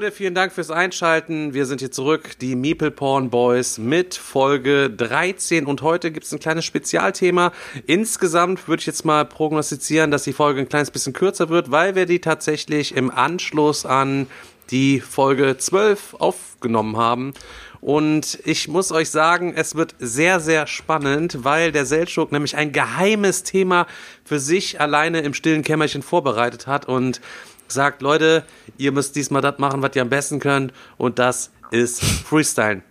Leute, vielen Dank fürs Einschalten. Wir sind hier zurück, die Meeple Porn Boys mit Folge 13 und heute gibt es ein kleines Spezialthema. Insgesamt würde ich jetzt mal prognostizieren, dass die Folge ein kleines bisschen kürzer wird, weil wir die tatsächlich im Anschluss an die Folge 12 aufgenommen haben. Und ich muss euch sagen, es wird sehr, sehr spannend, weil der Seltschuk nämlich ein geheimes Thema für sich alleine im stillen Kämmerchen vorbereitet hat und sagt, Leute, ihr müsst diesmal das machen, was ihr am besten könnt und das ist Freestylen.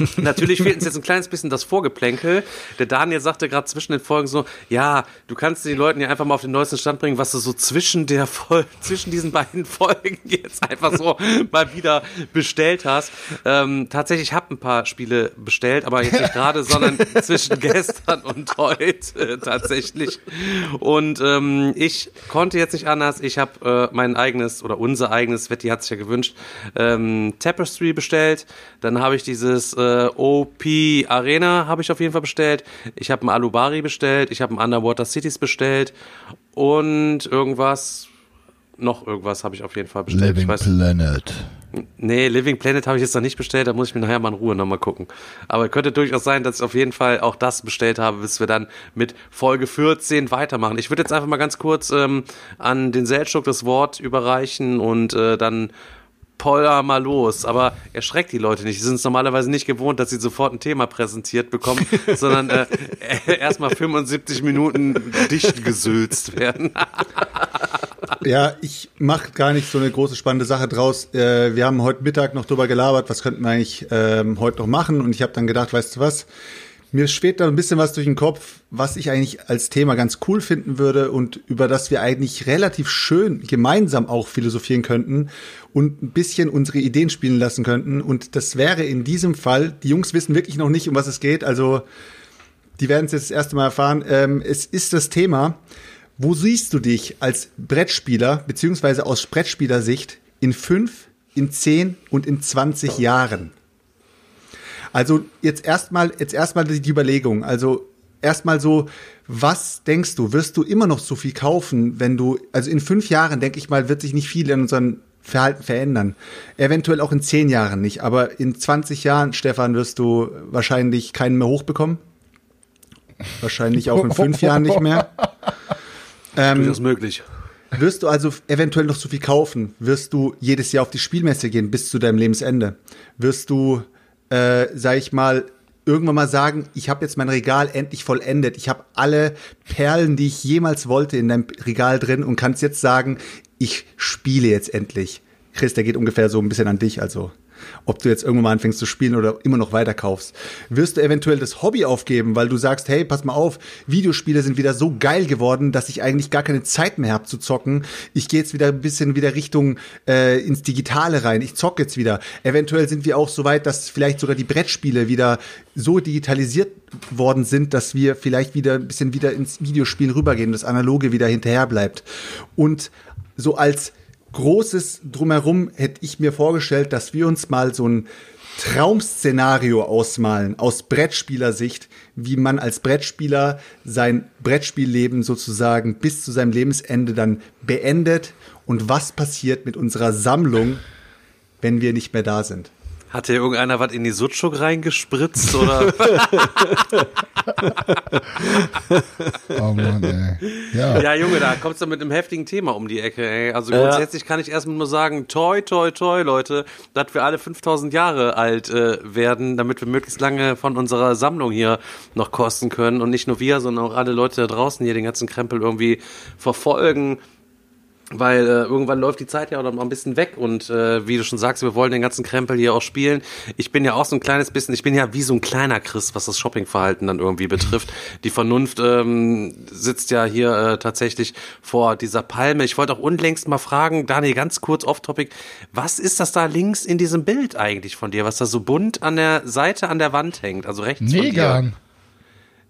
Natürlich fehlt uns jetzt ein kleines bisschen das Vorgeplänkel. Der Daniel sagte gerade zwischen den Folgen so, ja, du kannst den Leuten ja einfach mal auf den neuesten Stand bringen, was du so zwischen der Fol zwischen diesen beiden Folgen jetzt einfach so mal wieder bestellt hast. Ähm, tatsächlich, ich habe ein paar Spiele bestellt, aber jetzt nicht gerade, sondern zwischen gestern und heute tatsächlich. Und ähm, ich konnte jetzt nicht anders. Ich habe äh, mein eigenes oder unser eigenes, Wetti hat sich ja gewünscht, ähm, Tapestry bestellt. Dann habe ich dieses äh, OP Arena habe ich auf jeden Fall bestellt. Ich habe ein Alubari bestellt. Ich habe ein Underwater Cities bestellt. Und irgendwas, noch irgendwas habe ich auf jeden Fall bestellt. Living Planet. Nee, Living Planet habe ich jetzt noch nicht bestellt, da muss ich mir nachher mal in Ruhe nochmal gucken. Aber könnte durchaus sein, dass ich auf jeden Fall auch das bestellt habe, bis wir dann mit Folge 14 weitermachen. Ich würde jetzt einfach mal ganz kurz ähm, an den Seltschuk das Wort überreichen und äh, dann Poller mal los. Aber erschreckt die Leute nicht. Die sind es normalerweise nicht gewohnt, dass sie sofort ein Thema präsentiert bekommen, sondern äh, erstmal 75 Minuten dicht gesülzt werden. Ja, ich mache gar nicht so eine große spannende Sache draus. Äh, wir haben heute Mittag noch drüber gelabert, was könnten wir eigentlich ähm, heute noch machen. Und ich habe dann gedacht, weißt du was, mir schwebt da ein bisschen was durch den Kopf, was ich eigentlich als Thema ganz cool finden würde und über das wir eigentlich relativ schön gemeinsam auch philosophieren könnten und ein bisschen unsere Ideen spielen lassen könnten. Und das wäre in diesem Fall, die Jungs wissen wirklich noch nicht, um was es geht, also die werden es jetzt das erste Mal erfahren. Ähm, es ist das Thema, wo siehst du dich als Brettspieler, beziehungsweise aus Brettspielersicht, in fünf, in zehn und in 20 Jahren? Also jetzt erstmal, jetzt erstmal die Überlegung. Also erstmal so, was denkst du, wirst du immer noch so viel kaufen, wenn du, also in fünf Jahren, denke ich mal, wird sich nicht viel in unserem Verhalten verändern. Eventuell auch in zehn Jahren nicht, aber in 20 Jahren, Stefan, wirst du wahrscheinlich keinen mehr hochbekommen. Wahrscheinlich auch in fünf Jahren nicht mehr. Ähm, Durchaus möglich. wirst du also eventuell noch so viel kaufen? Wirst du jedes Jahr auf die Spielmesse gehen bis zu deinem Lebensende? Wirst du, äh, sag ich mal, irgendwann mal sagen, ich habe jetzt mein Regal endlich vollendet. Ich habe alle Perlen, die ich jemals wollte, in deinem Regal drin und kannst jetzt sagen, ich spiele jetzt endlich. Chris, der geht ungefähr so ein bisschen an dich, also ob du jetzt irgendwann mal anfängst zu spielen oder immer noch weiter kaufst. Wirst du eventuell das Hobby aufgeben, weil du sagst, hey, pass mal auf, Videospiele sind wieder so geil geworden, dass ich eigentlich gar keine Zeit mehr habe zu zocken. Ich gehe jetzt wieder ein bisschen wieder Richtung äh, ins Digitale rein. Ich zocke jetzt wieder. Eventuell sind wir auch so weit, dass vielleicht sogar die Brettspiele wieder so digitalisiert worden sind, dass wir vielleicht wieder ein bisschen wieder ins Videospiel rübergehen, das Analoge wieder hinterher bleibt. Und so als großes Drumherum hätte ich mir vorgestellt, dass wir uns mal so ein Traumszenario ausmalen aus Brettspielersicht, wie man als Brettspieler sein Brettspielleben sozusagen bis zu seinem Lebensende dann beendet und was passiert mit unserer Sammlung, wenn wir nicht mehr da sind. Hat hier irgendeiner was in die Sutschuk reingespritzt oder? Oh Mann, ey. Ja. ja, Junge, da kommst du mit einem heftigen Thema um die Ecke, ey. Also grundsätzlich kann ich erstmal nur sagen, toi, toi, toi, Leute, dass wir alle 5000 Jahre alt äh, werden, damit wir möglichst lange von unserer Sammlung hier noch kosten können und nicht nur wir, sondern auch alle Leute da draußen hier den ganzen Krempel irgendwie verfolgen. Weil äh, irgendwann läuft die Zeit ja auch noch ein bisschen weg und äh, wie du schon sagst, wir wollen den ganzen Krempel hier auch spielen. Ich bin ja auch so ein kleines bisschen, ich bin ja wie so ein kleiner Chris, was das Shoppingverhalten dann irgendwie betrifft. Die Vernunft ähm, sitzt ja hier äh, tatsächlich vor dieser Palme. Ich wollte auch unlängst mal fragen, Daniel, ganz kurz off-topic, was ist das da links in diesem Bild eigentlich von dir, was da so bunt an der Seite an der Wand hängt, also rechts von dir?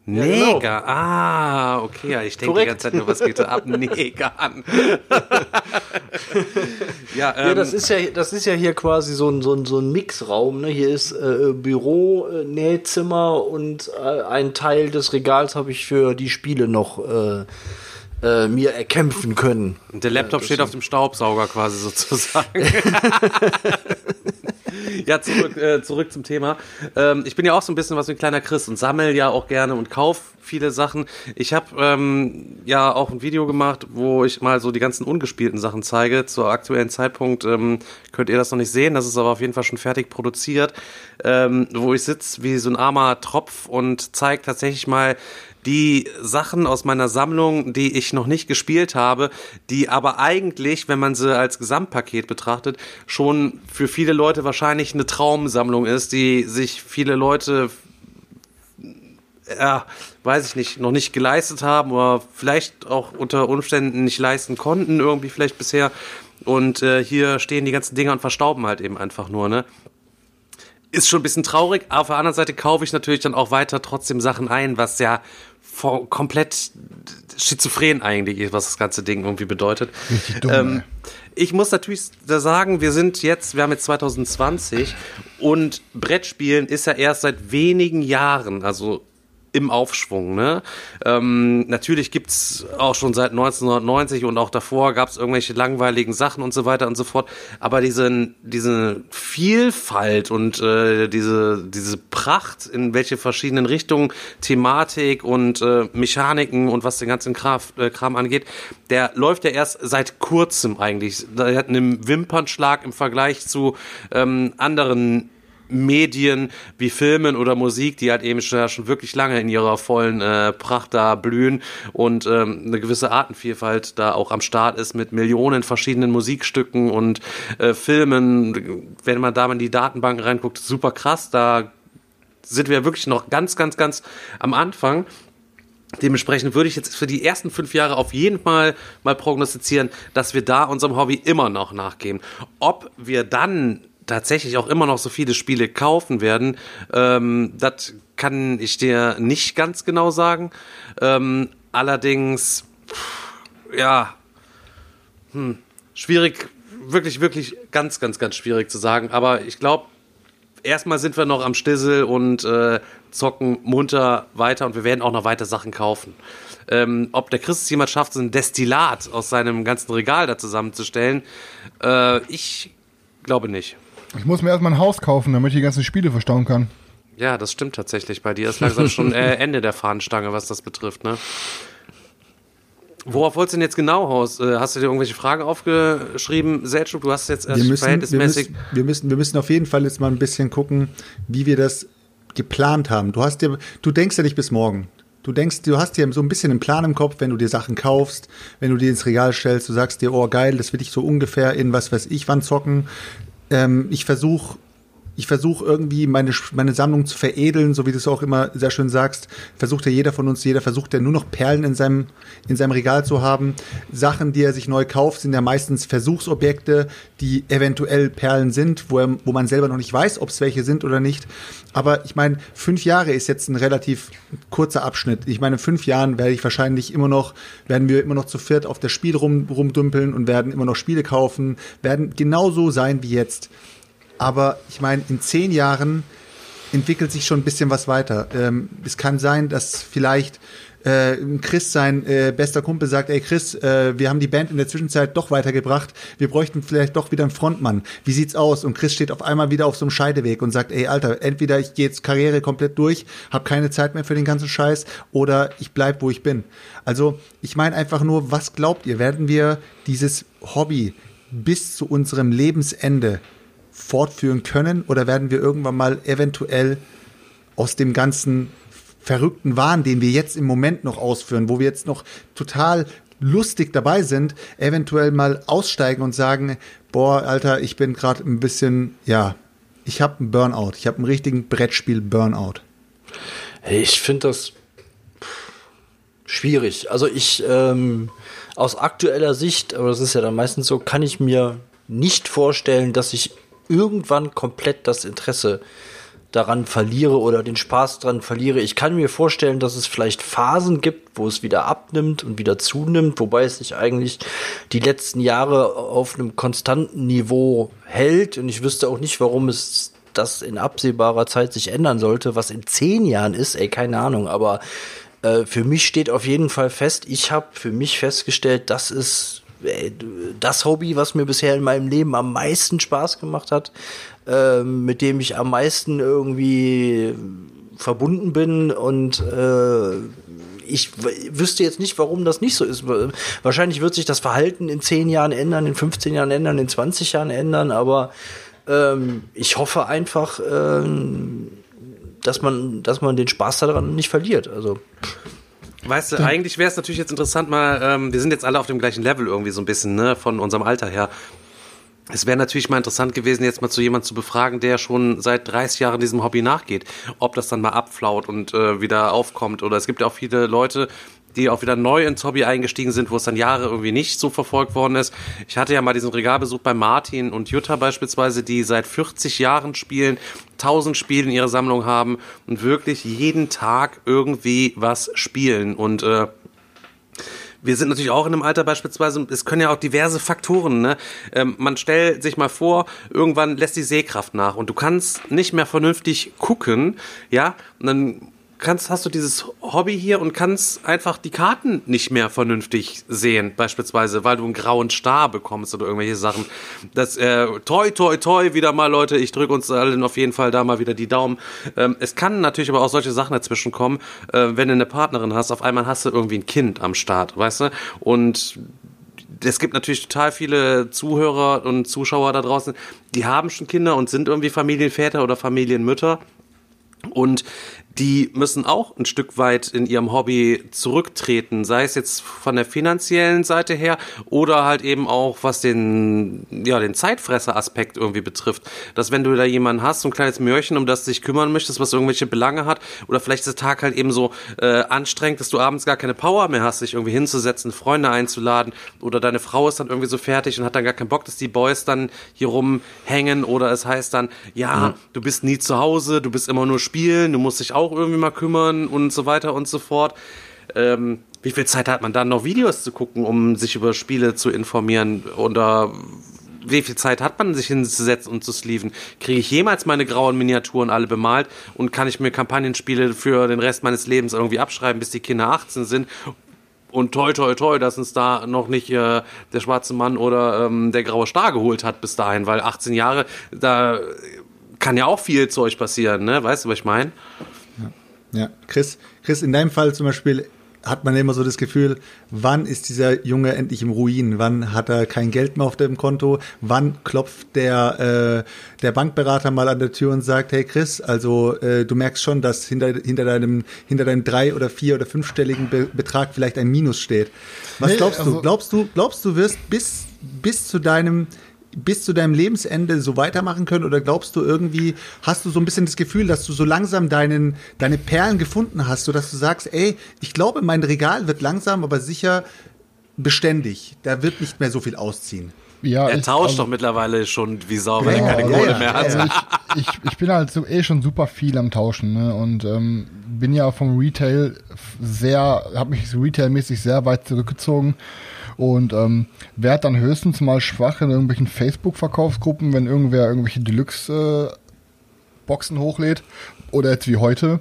Neger, genau. ah, okay, ja, ich denke die ganze Zeit nur, was geht da ab? Neger an. ja, ähm, Ja, das ist ja, das ist ja hier quasi so ein, so ein, so ein Mixraum. Ne? Hier ist äh, Büro, äh, Nähzimmer und äh, ein Teil des Regals habe ich für die Spiele noch äh, äh, mir erkämpfen können. der Laptop steht auf dem Staubsauger quasi sozusagen. ja, zurück, äh, zurück zum Thema. Ähm, ich bin ja auch so ein bisschen was wie ein kleiner Chris und sammel ja auch gerne und kauf viele Sachen. Ich habe ähm, ja auch ein Video gemacht, wo ich mal so die ganzen ungespielten Sachen zeige. Zur aktuellen Zeitpunkt ähm, könnt ihr das noch nicht sehen, das ist aber auf jeden Fall schon fertig produziert, ähm, wo ich sitze wie so ein armer Tropf und zeige tatsächlich mal die Sachen aus meiner Sammlung, die ich noch nicht gespielt habe, die aber eigentlich, wenn man sie als Gesamtpaket betrachtet, schon für viele Leute wahrscheinlich eine Traumsammlung ist, die sich viele Leute ja, weiß ich nicht, noch nicht geleistet haben oder vielleicht auch unter Umständen nicht leisten konnten, irgendwie vielleicht bisher. Und äh, hier stehen die ganzen Dinger und verstauben halt eben einfach nur, ne? Ist schon ein bisschen traurig. Auf der anderen Seite kaufe ich natürlich dann auch weiter trotzdem Sachen ein, was ja komplett schizophren eigentlich ist, was das ganze Ding irgendwie bedeutet. Dumm, ähm, ich muss natürlich da sagen, wir sind jetzt, wir haben jetzt 2020 und Brettspielen ist ja erst seit wenigen Jahren, also im Aufschwung. Ne? Ähm, natürlich gibt's auch schon seit 1990 und auch davor gab's irgendwelche langweiligen Sachen und so weiter und so fort. Aber diese, diese Vielfalt und äh, diese, diese Pracht, in welche verschiedenen Richtungen Thematik und äh, Mechaniken und was den ganzen Kraft, äh, Kram angeht, der läuft ja erst seit kurzem eigentlich. Der hat einen Wimpernschlag im Vergleich zu ähm, anderen Medien wie Filmen oder Musik, die halt eben schon, wirklich lange in ihrer vollen äh, Pracht da blühen und ähm, eine gewisse Artenvielfalt da auch am Start ist mit Millionen verschiedenen Musikstücken und äh, Filmen. Wenn man da mal in die Datenbanken reinguckt, super krass. Da sind wir wirklich noch ganz, ganz, ganz am Anfang. Dementsprechend würde ich jetzt für die ersten fünf Jahre auf jeden Fall mal prognostizieren, dass wir da unserem Hobby immer noch nachgehen. Ob wir dann tatsächlich auch immer noch so viele Spiele kaufen werden, ähm, das kann ich dir nicht ganz genau sagen. Ähm, allerdings, pff, ja, hm, schwierig, wirklich, wirklich ganz, ganz, ganz schwierig zu sagen. Aber ich glaube, erstmal sind wir noch am Stissel und äh, zocken munter weiter und wir werden auch noch weiter Sachen kaufen. Ähm, ob der Chris es jemand schafft, so ein Destillat aus seinem ganzen Regal da zusammenzustellen, äh, ich glaube nicht. Ich muss mir erstmal ein Haus kaufen, damit ich die ganzen Spiele verstauen kann. Ja, das stimmt tatsächlich. Bei dir ist langsam schon äh, Ende der Fahnenstange, was das betrifft, ne? Worauf wolltest du denn jetzt genau aus? Äh, Hast du dir irgendwelche Fragen aufgeschrieben, Selchuk? Du hast jetzt erst wir müssen, wir, verhältnismäßig. müssen, wir, müssen, wir müssen auf jeden Fall jetzt mal ein bisschen gucken, wie wir das geplant haben. Du hast dir, du denkst ja nicht bis morgen. Du denkst, du hast dir so ein bisschen einen Plan im Kopf, wenn du dir Sachen kaufst, wenn du die ins Regal stellst, du sagst dir, oh geil, das will ich so ungefähr in was weiß ich wann zocken. Ähm, ich versuche ich versuche irgendwie meine, meine Sammlung zu veredeln, so wie du es auch immer sehr schön sagst. Versucht ja jeder von uns, jeder versucht ja nur noch Perlen in seinem, in seinem Regal zu haben. Sachen, die er sich neu kauft, sind ja meistens Versuchsobjekte, die eventuell Perlen sind, wo, er, wo man selber noch nicht weiß, ob es welche sind oder nicht. Aber ich meine, fünf Jahre ist jetzt ein relativ kurzer Abschnitt. Ich meine, in fünf Jahren werde ich wahrscheinlich immer noch, werden wir immer noch zu viert auf das Spiel rum, rumdümpeln und werden immer noch Spiele kaufen, werden genauso sein wie jetzt. Aber ich meine, in zehn Jahren entwickelt sich schon ein bisschen was weiter. Ähm, es kann sein, dass vielleicht äh, Chris, sein äh, bester Kumpel, sagt, ey Chris, äh, wir haben die Band in der Zwischenzeit doch weitergebracht, wir bräuchten vielleicht doch wieder einen Frontmann. Wie sieht's aus? Und Chris steht auf einmal wieder auf so einem Scheideweg und sagt, ey Alter, entweder ich gehe jetzt Karriere komplett durch, habe keine Zeit mehr für den ganzen Scheiß, oder ich bleib, wo ich bin. Also ich meine einfach nur, was glaubt ihr? Werden wir dieses Hobby bis zu unserem Lebensende fortführen können oder werden wir irgendwann mal eventuell aus dem ganzen verrückten Wahn, den wir jetzt im Moment noch ausführen, wo wir jetzt noch total lustig dabei sind, eventuell mal aussteigen und sagen, boah, Alter, ich bin gerade ein bisschen, ja, ich habe einen Burnout. Ich habe einen richtigen Brettspiel-Burnout. Ich finde das schwierig. Also ich ähm, aus aktueller Sicht, aber das ist ja dann meistens so, kann ich mir nicht vorstellen, dass ich irgendwann komplett das Interesse daran verliere oder den Spaß daran verliere. Ich kann mir vorstellen, dass es vielleicht Phasen gibt, wo es wieder abnimmt und wieder zunimmt, wobei es sich eigentlich die letzten Jahre auf einem konstanten Niveau hält. Und ich wüsste auch nicht, warum es das in absehbarer Zeit sich ändern sollte, was in zehn Jahren ist, ey, keine Ahnung, aber äh, für mich steht auf jeden Fall fest, ich habe für mich festgestellt, das ist äh, das Hobby, was mir bisher in meinem Leben am meisten Spaß gemacht hat, äh, mit dem ich am meisten irgendwie verbunden bin und äh, ich wüsste jetzt nicht, warum das nicht so ist. Wahrscheinlich wird sich das Verhalten in 10 Jahren ändern, in 15 Jahren ändern, in 20 Jahren ändern, aber ähm, ich hoffe einfach, ähm, dass man, dass man den Spaß daran nicht verliert. Also. Weißt du, eigentlich wäre es natürlich jetzt interessant, mal, ähm, wir sind jetzt alle auf dem gleichen Level irgendwie so ein bisschen, ne, von unserem Alter her. Es wäre natürlich mal interessant gewesen, jetzt mal zu jemandem zu befragen, der schon seit 30 Jahren diesem Hobby nachgeht, ob das dann mal abflaut und äh, wieder aufkommt. Oder es gibt ja auch viele Leute, die auch wieder neu ins Hobby eingestiegen sind, wo es dann Jahre irgendwie nicht so verfolgt worden ist. Ich hatte ja mal diesen Regalbesuch bei Martin und Jutta beispielsweise, die seit 40 Jahren spielen, 1000 Spiele in ihrer Sammlung haben und wirklich jeden Tag irgendwie was spielen und äh, wir sind natürlich auch in einem Alter beispielsweise, es können ja auch diverse Faktoren, ne? Ähm, man stellt sich mal vor, irgendwann lässt die Sehkraft nach und du kannst nicht mehr vernünftig gucken, ja? Und dann kannst, hast du dieses Hobby hier und kannst einfach die Karten nicht mehr vernünftig sehen, beispielsweise, weil du einen grauen Star bekommst oder irgendwelche Sachen. Das, äh, toi, toi, toi, wieder mal, Leute, ich drücke uns allen auf jeden Fall da mal wieder die Daumen. Ähm, es kann natürlich aber auch solche Sachen dazwischen kommen, äh, wenn du eine Partnerin hast, auf einmal hast du irgendwie ein Kind am Start, weißt du? Und es gibt natürlich total viele Zuhörer und Zuschauer da draußen, die haben schon Kinder und sind irgendwie Familienväter oder Familienmütter. Und die müssen auch ein Stück weit in ihrem Hobby zurücktreten, sei es jetzt von der finanziellen Seite her oder halt eben auch was den, ja, den Zeitfresser-Aspekt irgendwie betrifft. Dass wenn du da jemanden hast, so ein kleines Mörchen, um das du dich kümmern möchtest, was irgendwelche Belange hat, oder vielleicht ist der Tag halt eben so äh, anstrengend, dass du abends gar keine Power mehr hast, dich irgendwie hinzusetzen, Freunde einzuladen, oder deine Frau ist dann irgendwie so fertig und hat dann gar keinen Bock, dass die Boys dann hier rumhängen, oder es heißt dann, ja, mhm. du bist nie zu Hause, du bist immer nur spielen, du musst dich auch auch irgendwie mal kümmern und so weiter und so fort. Ähm, wie viel Zeit hat man dann noch Videos zu gucken, um sich über Spiele zu informieren? Oder wie viel Zeit hat man, sich hinzusetzen und zu sleeven? Kriege ich jemals meine grauen Miniaturen alle bemalt und kann ich mir Kampagnenspiele für den Rest meines Lebens irgendwie abschreiben, bis die Kinder 18 sind? Und toi, toi, toi, dass uns da noch nicht äh, der schwarze Mann oder ähm, der graue Star geholt hat bis dahin, weil 18 Jahre, da kann ja auch viel Zeug passieren, ne? Weißt du, was ich meine? Ja, Chris, Chris, in deinem Fall zum Beispiel hat man immer so das Gefühl, wann ist dieser Junge endlich im Ruin? Wann hat er kein Geld mehr auf dem Konto? Wann klopft der, äh, der Bankberater mal an der Tür und sagt, hey Chris, also äh, du merkst schon, dass hinter, hinter, deinem, hinter deinem drei- oder vier- oder fünfstelligen Be Betrag vielleicht ein Minus steht. Was nee, glaubst du? Also glaubst du, glaubst du wirst bis, bis zu deinem bis zu deinem Lebensende so weitermachen können? Oder glaubst du irgendwie, hast du so ein bisschen das Gefühl, dass du so langsam deinen, deine Perlen gefunden hast, sodass du sagst, ey, ich glaube, mein Regal wird langsam, aber sicher beständig. Da wird nicht mehr so viel ausziehen. Ja, er ich, tauscht also, doch mittlerweile schon wie Sau, weil ja, er keine Kohle ja, mehr hat. Also ich, ich, ich, bin halt so eh schon super viel am Tauschen ne? und ähm, bin ja vom Retail sehr, habe mich retailmäßig sehr weit zurückgezogen und ähm, werde dann höchstens mal schwach in irgendwelchen Facebook-Verkaufsgruppen, wenn irgendwer irgendwelche Deluxe-Boxen äh, hochlädt oder jetzt wie heute.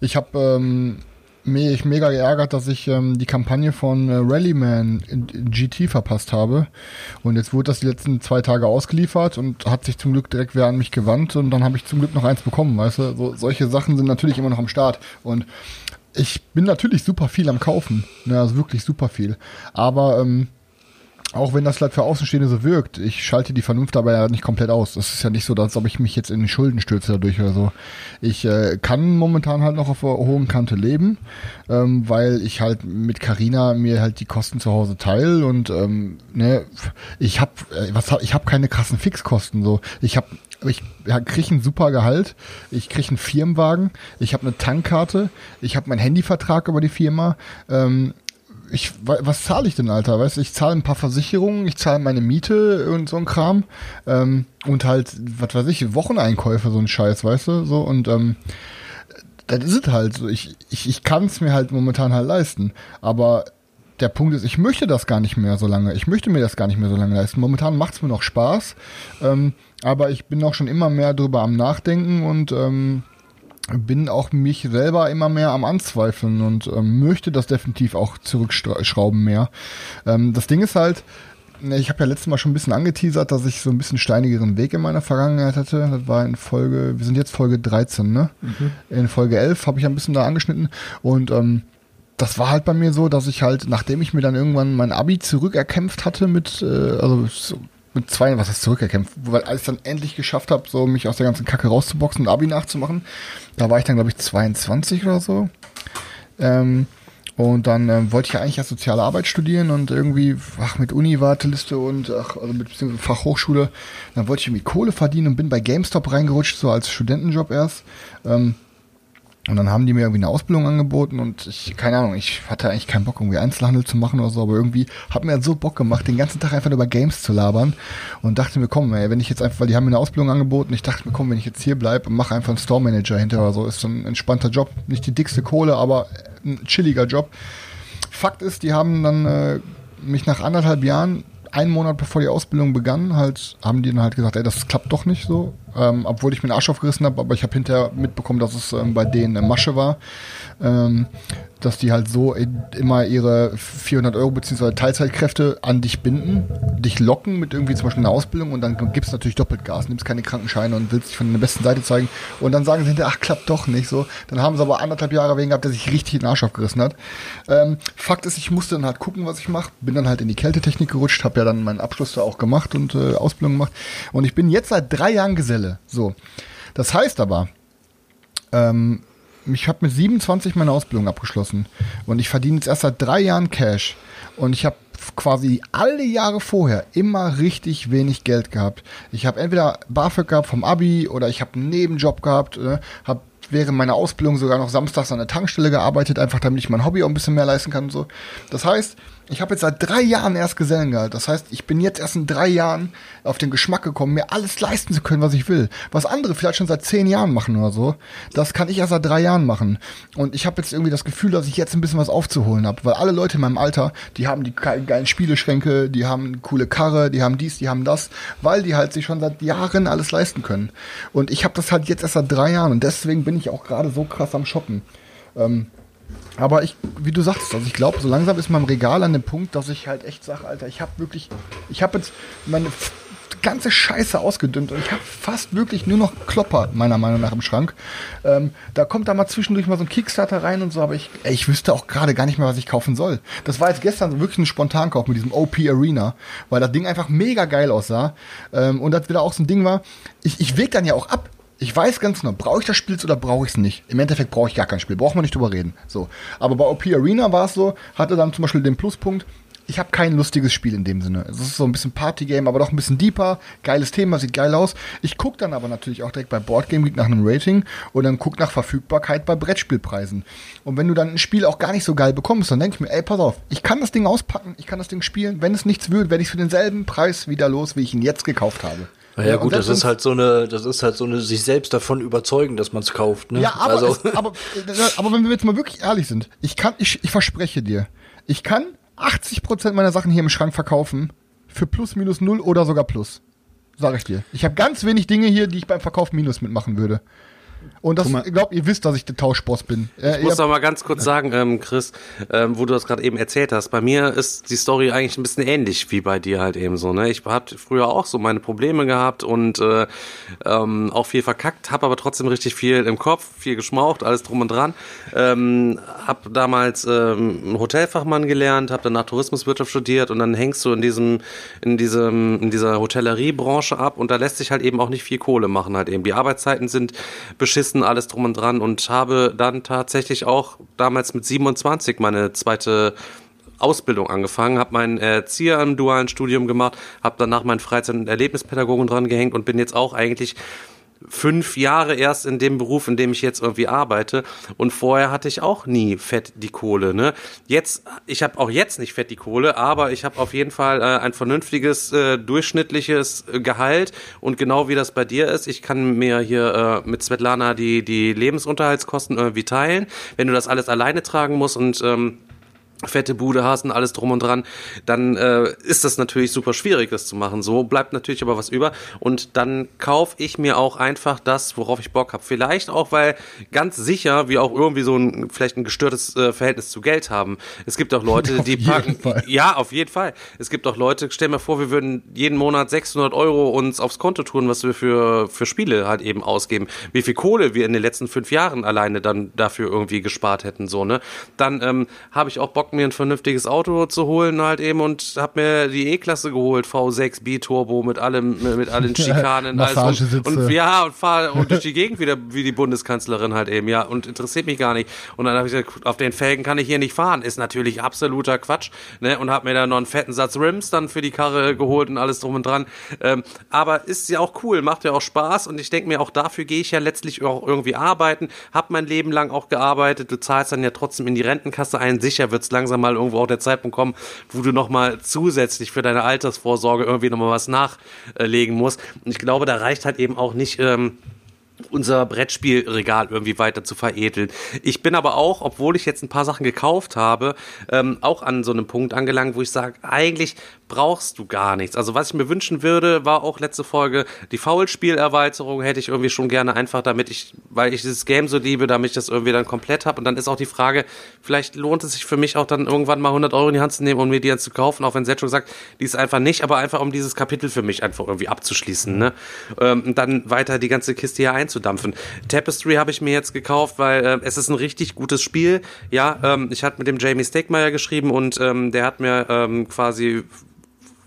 Ich habe ähm, mich mega geärgert, dass ich ähm, die Kampagne von äh, Rallyman GT verpasst habe. Und jetzt wurde das die letzten zwei Tage ausgeliefert und hat sich zum Glück direkt wer an mich gewandt und dann habe ich zum Glück noch eins bekommen, weißt du? So, solche Sachen sind natürlich immer noch am Start. Und ich bin natürlich super viel am Kaufen. Ja, ne, also wirklich super viel. Aber ähm, auch wenn das vielleicht für Außenstehende so wirkt, ich schalte die Vernunft dabei ja nicht komplett aus. Das ist ja nicht so, als ob ich mich jetzt in Schulden stürze dadurch oder so. Ich äh, kann momentan halt noch auf der hohen Kante leben, ähm, weil ich halt mit Carina mir halt die Kosten zu Hause teile und ähm, ne, ich habe äh, was ich habe keine krassen Fixkosten so. Ich habe ich ja, kriege ein super Gehalt, ich kriege einen Firmenwagen, ich habe eine Tankkarte, ich habe meinen Handyvertrag über die Firma. Ähm, ich, was zahle ich denn, Alter? Weißt du, ich zahle ein paar Versicherungen, ich zahle meine Miete und so ein Kram. Ähm, und halt, was weiß ich, Wocheneinkäufe, so ein Scheiß, weißt du? So, und ähm, das ist es halt so. Ich, ich, ich kann es mir halt momentan halt leisten. Aber der Punkt ist, ich möchte das gar nicht mehr so lange. Ich möchte mir das gar nicht mehr so lange leisten. Momentan macht es mir noch Spaß. Ähm, aber ich bin auch schon immer mehr drüber am Nachdenken und ähm, bin auch mich selber immer mehr am Anzweifeln und ähm, möchte das definitiv auch zurückschrauben mehr. Ähm, das Ding ist halt, ich habe ja letztes Mal schon ein bisschen angeteasert, dass ich so ein bisschen steinigeren Weg in meiner Vergangenheit hatte. Das war in Folge, wir sind jetzt Folge 13, ne? Mhm. In Folge 11 habe ich ein bisschen da angeschnitten und ähm, das war halt bei mir so, dass ich halt, nachdem ich mir dann irgendwann mein Abi zurückerkämpft hatte mit, äh, also so mit zwei, was heißt zurückerkämpft, weil als ich dann endlich geschafft habe, so mich aus der ganzen Kacke rauszuboxen und Abi nachzumachen, da war ich dann, glaube ich, 22 oder so. Ähm, und dann ähm, wollte ich ja eigentlich ja soziale Arbeit studieren und irgendwie, ach, mit Uni-Warteliste und ach, also mit Fachhochschule, dann wollte ich irgendwie Kohle verdienen und bin bei GameStop reingerutscht, so als Studentenjob erst. Ähm, und dann haben die mir irgendwie eine Ausbildung angeboten und ich, keine Ahnung, ich hatte eigentlich keinen Bock, irgendwie Einzelhandel zu machen oder so, aber irgendwie hat mir so Bock gemacht, den ganzen Tag einfach über Games zu labern und dachte mir, komm, ey, wenn ich jetzt einfach, weil die haben mir eine Ausbildung angeboten, ich dachte mir, komm, wenn ich jetzt hier bleibe und mache einfach einen Store Manager hinterher oder so, ist so ein entspannter Job, nicht die dickste Kohle, aber ein chilliger Job. Fakt ist, die haben dann äh, mich nach anderthalb Jahren einen Monat bevor die Ausbildung begann, halt, haben die dann halt gesagt, ey, das klappt doch nicht so ähm, obwohl ich mir den Arsch aufgerissen habe, aber ich habe hinterher mitbekommen, dass es ähm, bei denen eine Masche war, ähm, dass die halt so immer ihre 400 Euro bzw. Teilzeitkräfte an dich binden, dich locken mit irgendwie zum Beispiel einer Ausbildung und dann gibst du natürlich doppelt Gas, nimmst keine Krankenscheine und willst dich von der besten Seite zeigen und dann sagen sie hinterher, ach, klappt doch nicht so. Dann haben sie aber anderthalb Jahre wegen gehabt, der sich richtig den Arsch aufgerissen hat. Ähm, Fakt ist, ich musste dann halt gucken, was ich mache, bin dann halt in die Kältetechnik gerutscht, habe ja dann meinen Abschluss da auch gemacht und äh, Ausbildung gemacht und ich bin jetzt seit drei Jahren Geselle Stelle. So. Das heißt aber, ähm, ich habe mit 27 meine Ausbildung abgeschlossen und ich verdiene jetzt erst seit drei Jahren Cash und ich habe quasi alle Jahre vorher immer richtig wenig Geld gehabt. Ich habe entweder BAföG gehabt vom Abi oder ich habe einen Nebenjob gehabt, äh, habe während meiner Ausbildung sogar noch samstags an der Tankstelle gearbeitet, einfach damit ich mein Hobby auch ein bisschen mehr leisten kann und so. Das heißt, ich habe jetzt seit drei Jahren erst Gesellengehalt. Das heißt, ich bin jetzt erst in drei Jahren auf den Geschmack gekommen, mir alles leisten zu können, was ich will. Was andere vielleicht schon seit zehn Jahren machen oder so, das kann ich erst seit drei Jahren machen. Und ich habe jetzt irgendwie das Gefühl, dass ich jetzt ein bisschen was aufzuholen habe, weil alle Leute in meinem Alter, die haben die geilen Spieleschränke, die haben coole Karre, die haben dies, die haben das, weil die halt sich schon seit Jahren alles leisten können. Und ich habe das halt jetzt erst seit drei Jahren und deswegen bin ich auch gerade so krass am Shoppen. Ähm, aber ich, wie du sagst, also ich glaube, so langsam ist mein Regal an dem Punkt, dass ich halt echt sage, Alter, ich habe wirklich, ich habe jetzt meine ganze Scheiße ausgedünnt und ich habe fast wirklich nur noch Klopper, meiner Meinung nach, im Schrank. Ähm, da kommt da mal zwischendurch mal so ein Kickstarter rein und so, aber ich, ey, ich wüsste auch gerade gar nicht mehr, was ich kaufen soll. Das war jetzt gestern wirklich ein Spontankauf mit diesem OP Arena, weil das Ding einfach mega geil aussah. Ähm, und das wieder auch so ein Ding war, ich, ich wege dann ja auch ab ich weiß ganz genau, brauche ich das Spiel oder brauche ich es nicht? Im Endeffekt brauche ich gar kein Spiel, braucht man nicht drüber reden. So. Aber bei OP Arena war es so, hatte dann zum Beispiel den Pluspunkt, ich habe kein lustiges Spiel in dem Sinne. Es ist so ein bisschen Partygame, aber doch ein bisschen deeper. Geiles Thema, sieht geil aus. Ich gucke dann aber natürlich auch direkt bei Boardgame Geek nach einem Rating und dann guck nach Verfügbarkeit bei Brettspielpreisen. Und wenn du dann ein Spiel auch gar nicht so geil bekommst, dann denke ich mir, ey, pass auf, ich kann das Ding auspacken, ich kann das Ding spielen. Wenn es nichts wird, werde ich für denselben Preis wieder los, wie ich ihn jetzt gekauft habe. Ja, ja gut, das ist halt so eine, das ist halt so eine sich selbst davon überzeugen, dass man es kauft. Ne? Ja, aber, also. es, aber, aber wenn wir jetzt mal wirklich ehrlich sind, ich kann, ich, ich verspreche dir, ich kann 80 Prozent meiner Sachen hier im Schrank verkaufen für plus minus null oder sogar plus. Sag ich dir. Ich habe ganz wenig Dinge hier, die ich beim Verkauf minus mitmachen würde. Und das, ich glaube, ihr wisst, dass ich der Tauschboss bin. Äh, Ich muss noch mal ganz kurz sagen, ähm, Chris, ähm, wo du das gerade eben erzählt hast. Bei mir ist die Story eigentlich ein bisschen ähnlich wie bei dir halt eben so. Ne? Ich habe früher auch so meine Probleme gehabt und äh, ähm, auch viel verkackt, habe aber trotzdem richtig viel im Kopf, viel geschmaucht, alles drum und dran. Ähm, habe damals ähm, einen Hotelfachmann gelernt, habe danach Tourismuswirtschaft studiert und dann hängst du in diesem, in diesem, in dieser Hotelleriebranche ab und da lässt sich halt eben auch nicht viel Kohle machen halt eben. Die Arbeitszeiten sind beschissen, alles drum und dran. Und habe dann tatsächlich auch damals mit 27 meine zweite Ausbildung angefangen, habe meinen Erzieher im dualen Studium gemacht, habe danach meinen Freizeit- und Erlebnispädagogen dran gehängt und bin jetzt auch eigentlich fünf Jahre erst in dem Beruf, in dem ich jetzt irgendwie arbeite. Und vorher hatte ich auch nie fett die Kohle. Ne? Jetzt, ich habe auch jetzt nicht fett die Kohle, aber ich habe auf jeden Fall äh, ein vernünftiges, äh, durchschnittliches äh, Gehalt. Und genau wie das bei dir ist, ich kann mir hier äh, mit Svetlana die, die Lebensunterhaltskosten irgendwie teilen. Wenn du das alles alleine tragen musst und ähm, fette Bude hast und alles drum und dran, dann äh, ist das natürlich super schwierig, das zu machen. So bleibt natürlich aber was über und dann kaufe ich mir auch einfach das, worauf ich Bock habe. Vielleicht auch, weil ganz sicher wir auch irgendwie so ein vielleicht ein gestörtes äh, Verhältnis zu Geld haben. Es gibt auch Leute, Auf die jeden packen. Fall. Ja, auf jeden Fall. Es gibt auch Leute, stell mir vor, wir würden jeden Monat 600 Euro uns aufs Konto tun, was wir für, für Spiele halt eben ausgeben. Wie viel Kohle wir in den letzten fünf Jahren alleine dann dafür irgendwie gespart hätten, so, ne? Dann ähm, habe ich auch Bock, mir ein vernünftiges Auto zu holen halt eben und habe mir die E-Klasse geholt, V6 B-Turbo mit allem, mit allen Schikanen. alles und, und ja, und fahre und durch die Gegend wieder wie die Bundeskanzlerin halt eben, ja, und interessiert mich gar nicht. Und dann habe ich gesagt, auf den Felgen kann ich hier nicht fahren. Ist natürlich absoluter Quatsch, ne? Und habe mir dann noch einen fetten Satz Rims dann für die Karre geholt und alles drum und dran. Ähm, aber ist ja auch cool, macht ja auch Spaß und ich denke mir, auch dafür gehe ich ja letztlich auch irgendwie arbeiten, habe mein Leben lang auch gearbeitet, du zahlst dann ja trotzdem in die Rentenkasse ein. Sicher wird es langsam mal irgendwo auch der Zeitpunkt kommen, wo du nochmal zusätzlich für deine Altersvorsorge irgendwie nochmal was nachlegen musst. Und ich glaube, da reicht halt eben auch nicht. Ähm, unser Brettspielregal irgendwie weiter zu veredeln. Ich bin aber auch, obwohl ich jetzt ein paar Sachen gekauft habe, ähm, auch an so einem Punkt angelangt, wo ich sage, eigentlich brauchst du gar nichts. Also was ich mir wünschen würde, war auch letzte Folge die Foulspielerweiterung hätte ich irgendwie schon gerne einfach, damit ich, weil ich dieses Game so liebe, damit ich das irgendwie dann komplett habe. Und dann ist auch die Frage, vielleicht lohnt es sich für mich auch dann irgendwann mal 100 Euro in die Hand zu nehmen und mir die dann zu kaufen, auch wenn Zed schon sagt, die ist einfach nicht, aber einfach um dieses Kapitel für mich einfach irgendwie abzuschließen. Ne? Ähm, und dann weiter die ganze Kiste hier einzudampfen. Tapestry habe ich mir jetzt gekauft, weil äh, es ist ein richtig gutes Spiel. Ja, ähm, ich hatte mit dem Jamie Stegmaier geschrieben und ähm, der hat mir ähm, quasi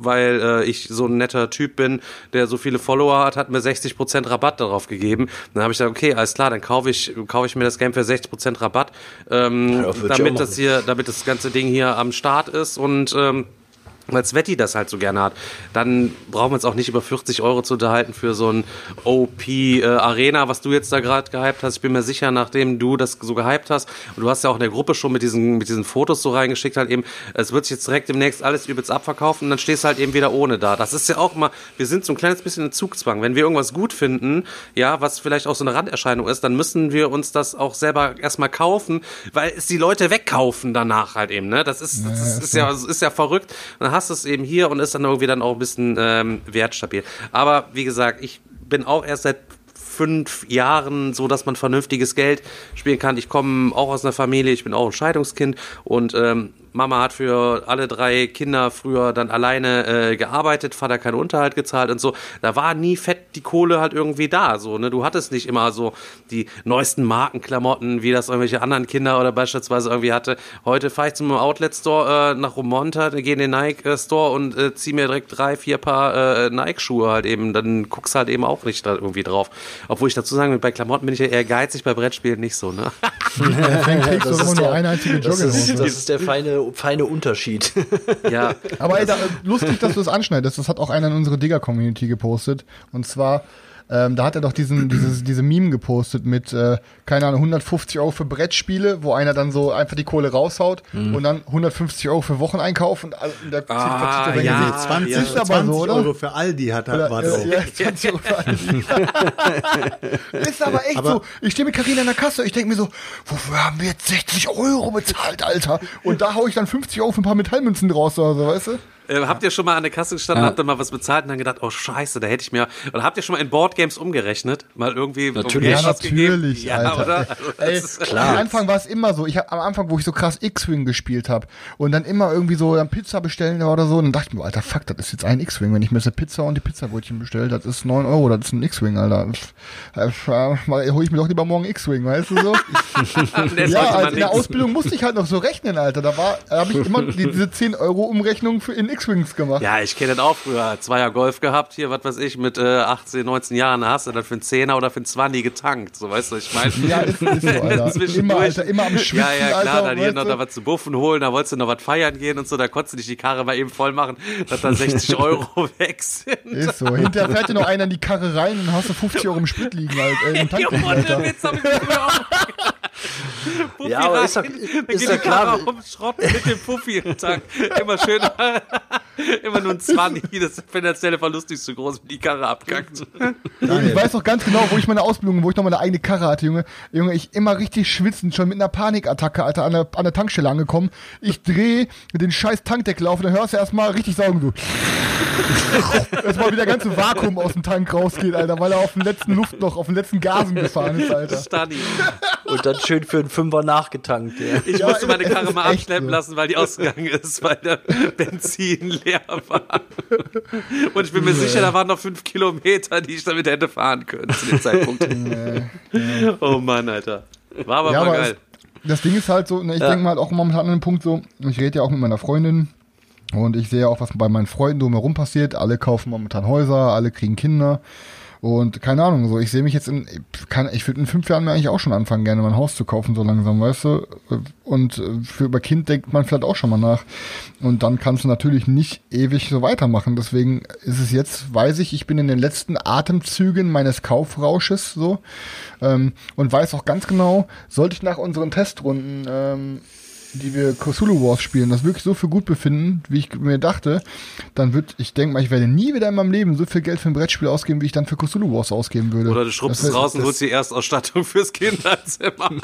weil äh, ich so ein netter Typ bin, der so viele Follower hat, hat mir 60% Rabatt darauf gegeben. Dann habe ich gesagt, okay, alles klar, dann kaufe ich, kaufe ich mir das Game für 60% Rabatt, ähm, Ja, damit das hier, damit das ganze Ding hier am Start ist und ähm, weil Sveti das halt so gerne hat, dann brauchen wir uns auch nicht über 40 Euro zu unterhalten für so ein OP äh, Arena, was du jetzt da gerade gehypt hast. Ich bin mir sicher, nachdem du das so gehypt hast, und du hast ja auch in der Gruppe schon mit diesen, mit diesen Fotos so reingeschickt, halt eben, es wird sich jetzt direkt demnächst alles übelst abverkaufen und dann stehst du halt eben wieder ohne da. Das ist ja auch mal, wir sind so ein kleines bisschen in Zugzwang. Wenn wir irgendwas gut finden, ja, was vielleicht auch so eine Randerscheinung ist, dann müssen wir uns das auch selber erstmal kaufen, weil es die Leute wegkaufen danach halt eben, ne? Das ist, das ist, ist ja, ist ja verrückt. Und hast du es eben hier und ist dann irgendwie dann auch ein bisschen ähm, wertstabil. Aber wie gesagt, ich bin auch erst seit fünf Jahren so, dass man vernünftiges Geld spielen kann. Ich komme auch aus einer Familie, ich bin auch ein Scheidungskind und ähm, Mama hat für alle drei Kinder früher dann alleine äh, gearbeitet, Vater keinen Unterhalt gezahlt und so. Da war nie fett die Kohle halt irgendwie da. So, ne? Du hattest nicht immer so die neuesten Markenklamotten, wie das irgendwelche anderen Kinder oder beispielsweise irgendwie hatte. Heute fahre ich zum Outlet Store äh, nach Romonta, gehe in den Nike äh, Store und äh, ziehe mir direkt drei, vier Paar äh, Nike-Schuhe halt eben. Dann guckst halt eben auch nicht da irgendwie drauf. Obwohl ich dazu sagen will, bei Klamotten bin ich ja eher geizig, bei Brettspielen nicht so, ne? Du Das ist der- ist, das ist der feine, feine Unterschied. ja. Aber ey, da, lustig, dass du es anschneidest. Das hat auch einer in unsere Digger-Community gepostet. Und zwar, ähm, da hat er doch diesen, dieses, diese Meme gepostet mit, äh, keine Ahnung, 150 Euro für Brettspiele, wo einer dann so einfach die Kohle raushaut und dann 150 Euro für Wocheneinkauf und, all- der zieht- Ah, er sein ja. Gesicht. 20, Ist aber 20 so, oder? Euro für Aldi hat er, war äh, drauf. ja, 20 Euro für alles. ist aber echt Aber- so. Ich stehe mit Karina in der Kasse, ich denke mir so, wofür haben wir jetzt 60 Euro bezahlt, Alter? Und da hau ich dann 50 Euro für ein paar Metallmünzen draus oder so, weißt du? Äh, habt ihr schon mal an der Kasse gestanden, habt ihr mal was bezahlt und dann gedacht, oh scheiße, da hätte ich mir. Oder habt ihr schon mal in Boardgames umgerechnet? Mal irgendwie Natürlich. Ja, natürlich, Ja, Alter. oder? Ey, Das ist- Am Anfang war es immer so. Ich hab am Anfang, wo ich so krass X-Wing gespielt habe und dann immer irgendwie so dann Pizza bestellen oder so, und dann dachte ich mir, Alter, fuck, das ist jetzt ein X-Wing. Wenn ich mir jetzt eine Pizza und die Pizzabrötchen bestelle, das ist 9 Euro, das ist ein X-Wing, Alter. Pff, äh, mal hol ich mir doch lieber morgen X-Wing, weißt du so? Ja, also in der. Ausbildung musste ich halt noch so rechnen, Alter. Da war, da habe ich immer die, diese 10 Euro Umrechnung für in X-Wings gemacht. Ja, ich kenne das auch früher. Zweier Golf gehabt, hier, was weiß ich, mit äh, 18, 19 Jahren, da hast du dann für einen Zehner oder für einen Zwanni getankt. So, weißt du, ich meine? Ja, ist, ist so, Alter. Zwischendurch. Immer, Alter, immer am Schwitzen, Ja, ja, klar, Alter. dann hier noch da was zu buffen holen, da wolltest du noch was feiern gehen und so, da konntest du nicht die Karre mal eben voll machen, dass dann 60 Euro weg sind. Ist so. Hinterher fährt dir noch einer in die Karre rein und dann hast du 50 Euro im Sprit liegen, Alter. Äh, im Tank liegen, Junge, Alter. Witz hab ich früher auch Puffi Ja, aber rein, ist doch- dann ist geht doch die Karre klar. umschrotten mit dem Puffi im Tank. Immer schön, immer nur ein 20, das finanzielle Verlust nicht so groß, wie die Karre abkackt. Ich weiß noch ganz genau, wo ich meine Ausbildung, wo ich noch meine eigene Karre hatte, Junge. Junge, ich immer richtig schwitzend, schon mit einer Panikattacke, Alter, an der, an der Tankstelle angekommen. Ich dreh den scheiß Tankdeckel auf und dann hörst du erstmal richtig saugen, so. erstmal wieder ganze Vakuum aus dem Tank rausgeht, Alter, weil er auf den letzten Luftloch, auf den letzten Gasen gefahren ist, Alter. Stani. Und dann schön für einen Fünfer nachgetankt. Ja. Ich Ja, musste meine Karre ist mal abschleppen so. lassen, weil die ausgegangen ist, weil der Benzin leer war. Und ich bin mir sicher, da waren noch fünf Kilometer, die ich damit hätte fahren können zu dem Zeitpunkt. Oh Mann, Alter. War aber Ja, mal geil. es, das Ding ist halt so, ne, ich denke mal halt auch momentan an den Punkt so, ich rede ja auch mit meiner Freundin und ich sehe auch, was bei meinen Freunden drumherum passiert. Alle kaufen momentan Häuser, alle kriegen Kinder. Und keine Ahnung, so ich sehe mich jetzt in, kann, ich würde in fünf Jahren mir eigentlich auch schon anfangen, gerne mein Haus zu kaufen, so langsam, weißt du. Und äh, für über Kind denkt man vielleicht auch schon mal nach. Und dann kannst du natürlich nicht ewig so weitermachen. Deswegen ist es jetzt, weiß ich, ich bin in den letzten Atemzügen meines Kaufrausches so ähm, und weiß auch ganz genau, sollte ich nach unseren Testrunden ähm, die wir Cthulhu Wars spielen, das wirklich so für gut befinden, wie ich mir dachte, dann wird, ich denke mal, ich werde nie wieder in meinem Leben so viel Geld für ein Brettspiel ausgeben, wie ich dann für Cthulhu Wars ausgeben würde. Oder du schrubbst Das es raus und holst die Erstausstattung fürs Kinderzimmer.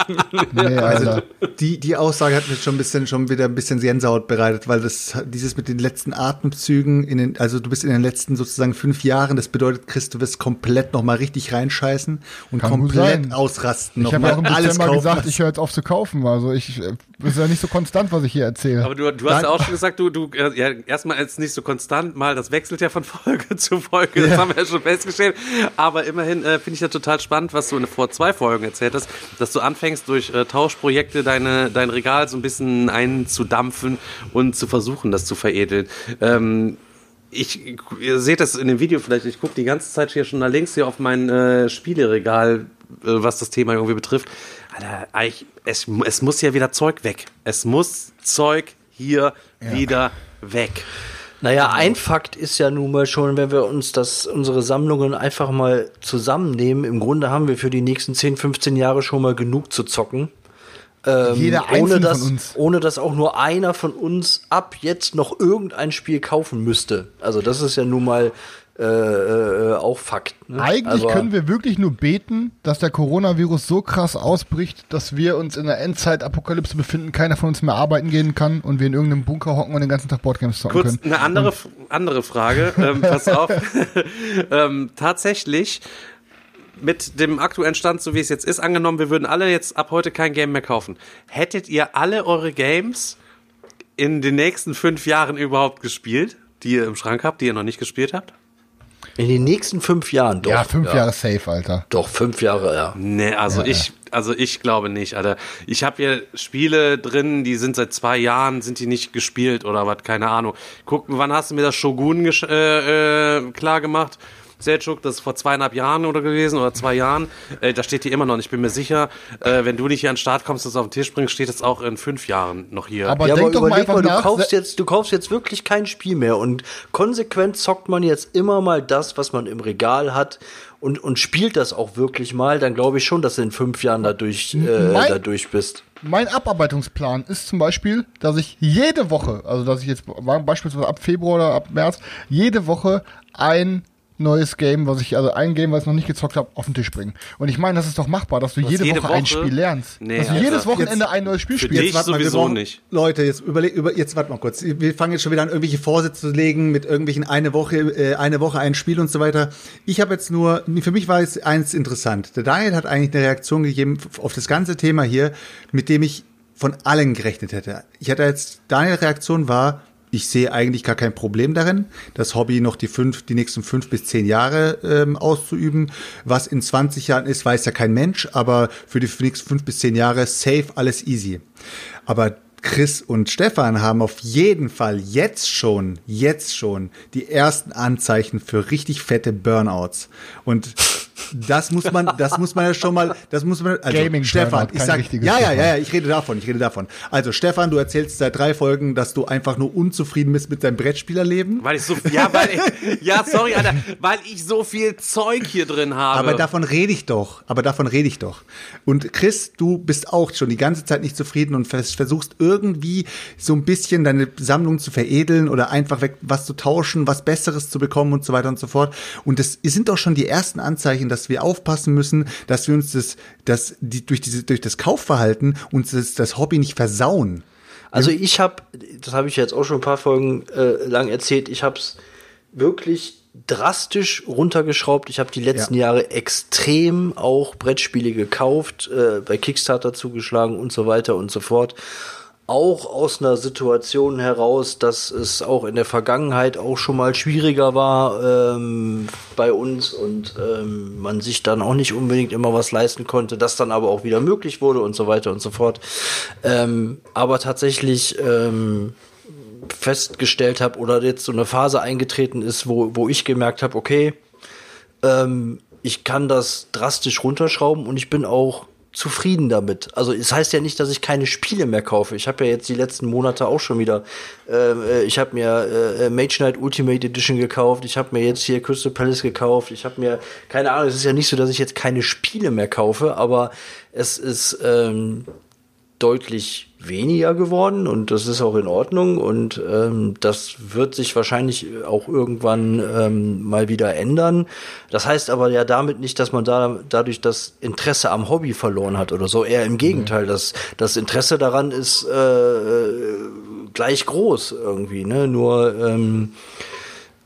Nee, Alter. Die, die Aussage hat mir schon ein bisschen, schon wieder ein bisschen Gänsehaut bereitet, weil das, dieses mit den letzten Atemzügen in den, also du bist in den letzten sozusagen fünf Jahren, das bedeutet, Chris, du wirst komplett nochmal richtig reinscheißen und Kann komplett ausrasten. Ich habe auch im alles Dezember kaufen, gesagt, ich höre jetzt auf zu kaufen. Also ich äh, ist ja nicht so konstant, was ich hier erzähle. Aber du, du hast ja auch schon gesagt, du, du, äh, ja, erstmal ist nicht so konstant, mal, das wechselt ja von Folge zu Folge, das haben wir ja schon festgestellt. Aber immerhin äh, finde ich ja total spannend, was du in, vor zwei Folgen erzählt hast, dass du anfängst, durch äh, Tauschprojekte deine, dein Regal so ein bisschen einzudampfen und zu versuchen, das zu veredeln. Ähm, ich, ihr seht das in dem Video vielleicht, ich gucke die ganze Zeit hier schon nach links hier auf mein äh, Spieleregal, äh, was das Thema irgendwie betrifft. Alter, es, es muss ja wieder Zeug weg. Es muss Zeug hier wieder weg. Naja, ein Fakt ist ja nun mal schon, wenn wir uns das, unsere Sammlungen einfach mal zusammennehmen, im Grunde haben wir für die nächsten 10, 15 Jahre schon mal genug zu zocken. Ähm, Jeder ohne einzelne dass, von uns. Ohne dass auch nur einer von uns ab jetzt noch irgendein Spiel kaufen müsste. Also das ist ja nun mal äh, äh, auch Fakt. Ne? Eigentlich Aber- können wir wirklich nur beten, dass der Coronavirus so krass ausbricht, dass wir uns in der Endzeit-Apokalypse befinden, keiner von uns mehr arbeiten gehen kann und wir in irgendeinem Bunker hocken und den ganzen Tag Boardgames zocken Kurz können. eine andere, andere Frage. Ähm, pass auf. ähm, tatsächlich, mit dem aktuellen Stand, so wie es jetzt ist, angenommen, wir würden alle jetzt ab heute kein Game mehr kaufen. Hättet ihr alle eure Games in den nächsten fünf Jahren überhaupt gespielt, die ihr im Schrank habt, die ihr noch nicht gespielt habt? In den nächsten fünf Jahren doch. Ja, fünf Jahre safe, Alter. Doch, fünf Jahre, ja. Nee, also ich, also ich glaube nicht, Alter. Ich habe hier Spiele drin, die sind seit zwei Jahren, sind die nicht gespielt oder was, keine Ahnung. Guck, wann hast du mir das Shogun äh, äh, klar gemacht? Selchuk, das ist vor zweieinhalb Jahren oder gewesen oder zwei Jahren. Äh, da steht die immer noch. Und Ich bin mir sicher, äh, wenn du nicht hier an den Start kommst und es auf den Tisch bringst, steht es auch in fünf Jahren noch hier. Aber Ja, denk aber doch mal mal, du nach. kaufst jetzt, du kaufst jetzt wirklich kein Spiel mehr und konsequent zockt man jetzt immer mal das, was man im Regal hat und, und spielt das auch wirklich mal, dann glaube ich schon, dass du in fünf Jahren dadurch, äh, Mein- dadurch bist. Mein Abarbeitungsplan ist zum Beispiel, dass ich jede Woche, also dass ich jetzt beispielsweise ab Februar oder ab März, jede Woche ein neues Game, was ich, also ein Game, was ich noch nicht gezockt habe, auf den Tisch bringen. Und ich meine, das ist doch machbar, dass du jede, jede Woche, ein Woche? Spiel lernst. Nee, dass du jedes Wochenende Jetzt- ein neues Spiel spielst. dich mal, wir sowieso brauchen- nicht. Leute, jetzt überleg, über, jetzt warte mal kurz. Wir fangen jetzt schon wieder an, irgendwelche Vorsätze zu legen mit irgendwelchen eine Woche, äh, eine Woche ein Spiel und so weiter. Ich habe jetzt nur, für mich war jetzt eins interessant. Der Daniel hat eigentlich eine Reaktion gegeben auf das ganze Thema hier, mit dem ich von allen gerechnet hätte. Ich hatte jetzt, Daniel Reaktion war, ich sehe eigentlich gar kein Problem darin, das Hobby noch die fünf, die nächsten fünf bis zehn Jahre ähm, auszuüben. Was in 20 Jahren ist, weiß ja kein Mensch, aber für die nächsten fünf bis zehn Jahre safe, alles easy. Aber Chris und Stefan haben auf jeden Fall jetzt schon, jetzt schon die ersten Anzeichen für richtig fette Burnouts. Und das muss man, das muss man ja schon mal, das muss man, also Gaming Stefan, ich sag, ja, ja, ja, ja, ich rede davon, ich rede davon. Also Stefan, du erzählst seit drei Folgen, dass du einfach nur unzufrieden bist mit deinem Brettspielerleben. Weil ich so, ja, weil ich, ja, sorry, Alter, weil ich so viel Zeug hier drin habe. Aber davon rede ich doch. Aber davon rede ich doch. Und Chris, du bist auch schon die ganze Zeit nicht zufrieden und vers versuchst irgendwie so ein bisschen deine Sammlung zu veredeln oder einfach weg was zu tauschen, was Besseres zu bekommen und so weiter und so fort. Und das sind doch schon die ersten Anzeichen, dass wir aufpassen müssen, dass wir uns das, das die, durch diese durch das Kaufverhalten uns das, das Hobby nicht versauen. Also ich habe, das habe ich jetzt auch schon ein paar Folgen äh, lang erzählt, ich habe es wirklich drastisch runtergeschraubt. Ich habe die letzten Ja. Jahre extrem auch Brettspiele gekauft, äh, bei Kickstarter zugeschlagen und so weiter und so fort. Auch aus einer Situation heraus, dass es auch in der Vergangenheit auch schon mal schwieriger war ähm, bei uns und ähm, man sich dann auch nicht unbedingt immer was leisten konnte, das dann aber auch wieder möglich wurde und so weiter und so fort. Ähm, aber tatsächlich ähm, festgestellt habe oder jetzt so eine Phase eingetreten ist, wo, wo ich gemerkt habe, okay, ähm, ich kann das drastisch runterschrauben und ich bin auch zufrieden damit. Also es heißt ja nicht, dass ich keine Spiele mehr kaufe. Ich habe ja jetzt die letzten Monate auch schon wieder, ähm, äh, ich habe mir äh, Mage Knight Ultimate Edition gekauft, ich habe mir jetzt hier Crystal Palace gekauft, ich habe mir, keine Ahnung, es ist ja nicht so, dass ich jetzt keine Spiele mehr kaufe, aber es ist ähm, deutlich weniger geworden und das ist auch in Ordnung und ähm, das wird sich wahrscheinlich auch irgendwann ähm, mal wieder ändern. Das heißt aber ja damit nicht, dass man da dadurch das Interesse am Hobby verloren hat oder so. Eher im Gegenteil, das, das Interesse daran ist äh, gleich groß irgendwie. Ne? Nur ähm,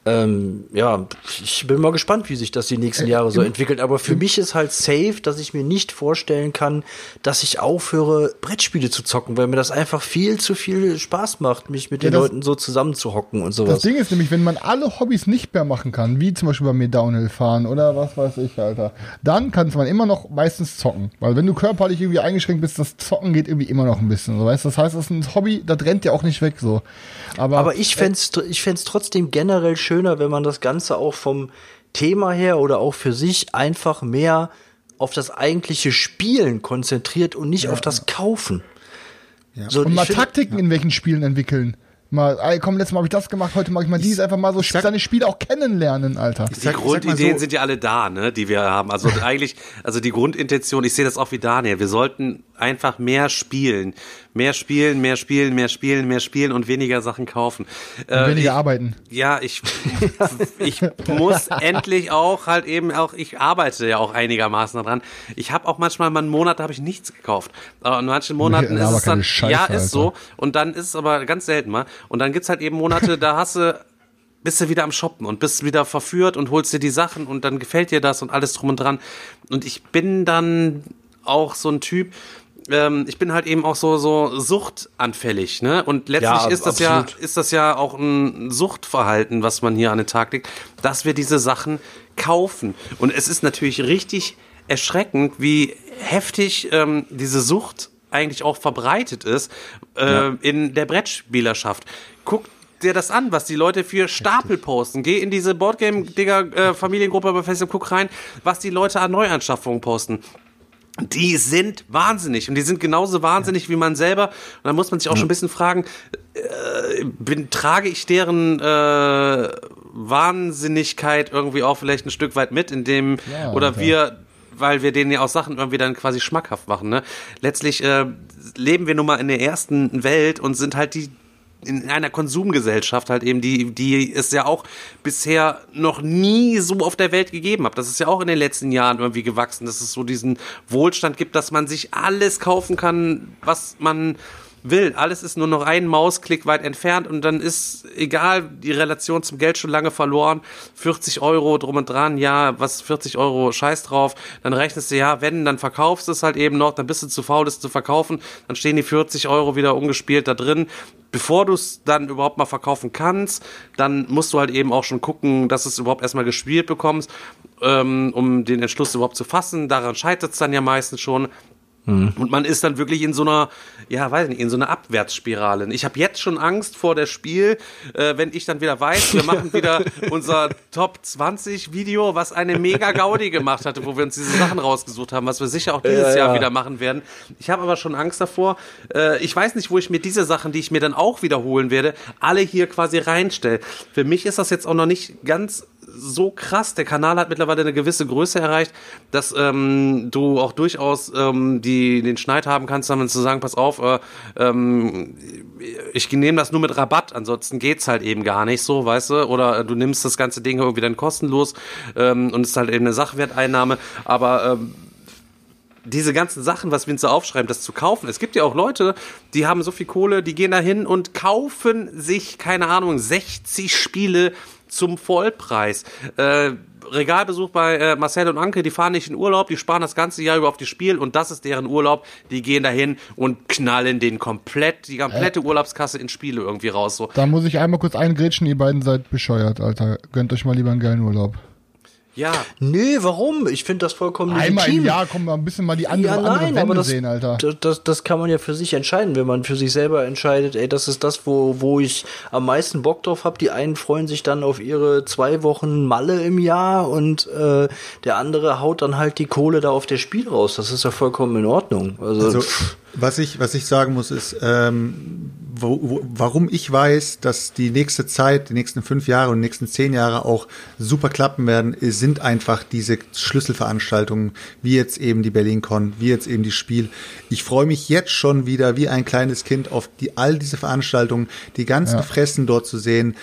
ähm, ja, ich bin mal gespannt, wie sich das die nächsten Jahre so entwickelt. Aber für mich ist halt safe, dass ich mir nicht vorstellen kann, dass ich aufhöre, Brettspiele zu zocken, weil mir das einfach viel zu viel Spaß macht, mich mit Ja, den das- Leuten so zusammenzuhocken und Das sowas. Ding ist nämlich, wenn man alle Hobbys nicht mehr machen kann, wie zum Beispiel bei mir Downhill fahren oder was weiß ich, Alter, dann kann man immer noch meistens zocken. Weil wenn du körperlich irgendwie eingeschränkt bist, das Zocken geht irgendwie immer noch ein bisschen. So, weißt? Das heißt, das ist ein Hobby, das rennt ja auch nicht weg so. Aber, Aber ich fänd's, ich fänd's trotzdem generell schöner, wenn man das Ganze auch vom Thema her oder auch für sich einfach mehr auf das eigentliche Spielen konzentriert und nicht auf das Kaufen. So, und mal Taktiken in welchen Spielen entwickeln. Mal, ey, komm, letztes Mal habe ich das gemacht, heute mache ich mal dies, einfach mal so sag- seine Spiele auch kennenlernen, Alter. Die sag- Grundideen so- sind ja alle da, ne, die wir haben. Also eigentlich, also die Grundintention, ich sehe das auch wie Daniel. Wir sollten einfach mehr spielen. Mehr spielen, mehr spielen, mehr spielen, mehr spielen und weniger Sachen kaufen. Äh, weniger ich, arbeiten. Ja, ich, ich muss endlich auch halt eben auch, ich arbeite ja auch einigermaßen daran. Ich habe auch manchmal mal einen Monat, da habe ich nichts gekauft. Aber in manchen Monaten Nee, ist es dann, Scheiße, ja, ist so. Alter. Und dann ist es aber ganz selten mal. Und dann gibt's halt eben Monate, da hast du bist du wieder am Shoppen und bist wieder verführt und holst dir die Sachen und dann gefällt dir das und alles drum und dran. Und ich bin dann auch so ein Typ, ähm, ich bin halt eben auch so, so suchtanfällig, ne? Und letztlich Ja, ist das absolut. ja, ist das ja auch ein Suchtverhalten, was man hier an den Tag legt, dass wir diese Sachen kaufen. Und es ist natürlich richtig erschreckend, wie heftig ähm, diese Sucht eigentlich auch verbreitet ist äh, in der Brettspielerschaft. Guck dir das an, was die Leute für Stapel posten. Geh in diese Boardgame-Digger-Familiengruppe bei Facebook, guck rein, was die Leute an Neuanschaffungen posten. Die sind wahnsinnig und die sind genauso wahnsinnig wie man selber. Und da muss man sich auch schon ein bisschen fragen, äh, bin, trage ich deren äh, Wahnsinnigkeit irgendwie auch vielleicht ein Stück weit mit, indem Ja, oder Alter. wir weil wir denen ja auch Sachen irgendwie dann quasi schmackhaft machen. Ne? Letztlich äh, leben wir nun mal in der ersten Welt und sind halt die in einer Konsumgesellschaft halt eben, die, die es ja auch bisher noch nie so auf der Welt gegeben hat. Das ist ja auch in den letzten Jahren irgendwie gewachsen, dass es so diesen Wohlstand gibt, dass man sich alles kaufen kann, was man will. Alles ist nur noch einen Mausklick weit entfernt und dann ist egal die Relation zum Geld schon lange verloren. 40 Euro drum und dran, ja, was 40 Euro, scheiß drauf. Dann rechnest du, ja, wenn, dann verkaufst du es halt eben noch, dann bist du zu faul, das zu verkaufen. Dann stehen die 40 Euro wieder ungespielt da drin. Bevor du es dann überhaupt mal verkaufen kannst, dann musst du halt eben auch schon gucken, dass du es überhaupt erstmal gespielt bekommst, ähm, um den Entschluss überhaupt zu fassen. Daran scheitert es dann ja meistens schon. Und man ist dann wirklich in so einer, ja, weiß nicht, in so einer Abwärtsspirale. Ich habe jetzt schon Angst vor der Spiel, äh, wenn ich dann wieder weiß, wir machen wieder unser Top 20 Video, was eine mega Gaudi gemacht hatte, wo wir uns diese Sachen rausgesucht haben, was wir sicher auch dieses Ja, Jahr ja. wieder machen werden. Ich habe aber schon Angst davor. Äh, ich weiß nicht, wo ich mir diese Sachen, die ich mir dann auch wiederholen werde, alle hier quasi reinstelle. Für mich ist das jetzt auch noch nicht ganz so krass. Der Kanal hat mittlerweile eine gewisse Größe erreicht, dass ähm, du auch durchaus ähm, die, den Schneid haben kannst, dann zu sagen, pass auf, äh, ähm, ich nehme das nur mit Rabatt, ansonsten geht's halt eben gar nicht so, weißt du? Oder äh, du nimmst das ganze Ding irgendwie dann kostenlos ähm, und es ist halt eben eine Sachwerteinnahme, aber ähm, diese ganzen Sachen, was wir uns so aufschreiben, das zu kaufen. Es gibt ja auch Leute, die haben so viel Kohle, die gehen da hin und kaufen sich, keine Ahnung, 60 Spiele zum Vollpreis. Äh, Regalbesuch bei äh, Marcel und Anke, die fahren nicht in Urlaub, die sparen das ganze Jahr über auf die Spiel und das ist deren Urlaub. Die gehen dahin und knallen den komplett, die komplette Urlaubskasse in Spiele irgendwie raus. So. Da muss ich einmal kurz eingrätschen, ihr beiden seid bescheuert, Alter. Gönnt euch mal lieber einen geilen Urlaub. Ja, Nee, warum? Ich finde das vollkommen Einmal im legitim. Jahr kommen wir ein bisschen mal die andere, ja, andere nein, Wände aber das, sehen, Alter. das, das, das kann man ja für sich entscheiden, wenn man für sich selber entscheidet, ey, das ist das, wo, wo ich am meisten Bock drauf habe. Die einen freuen sich dann auf ihre zwei Wochen Malle im Jahr und äh, der andere haut dann halt die Kohle da auf der Spiel raus. Das ist ja vollkommen in Ordnung. Also, Also, was ich, was ich sagen muss, ist, ähm, wo, wo, warum ich weiß, dass die nächste Zeit, die nächsten fünf Jahre und die nächsten zehn Jahre auch super klappen werden, sind einfach diese Schlüsselveranstaltungen, wie jetzt eben die BerlinCon, wie jetzt eben die Spiel. Ich freue mich jetzt schon wieder wie ein kleines Kind auf die, all diese Veranstaltungen, die ganzen Ja. Fressen dort zu sehen,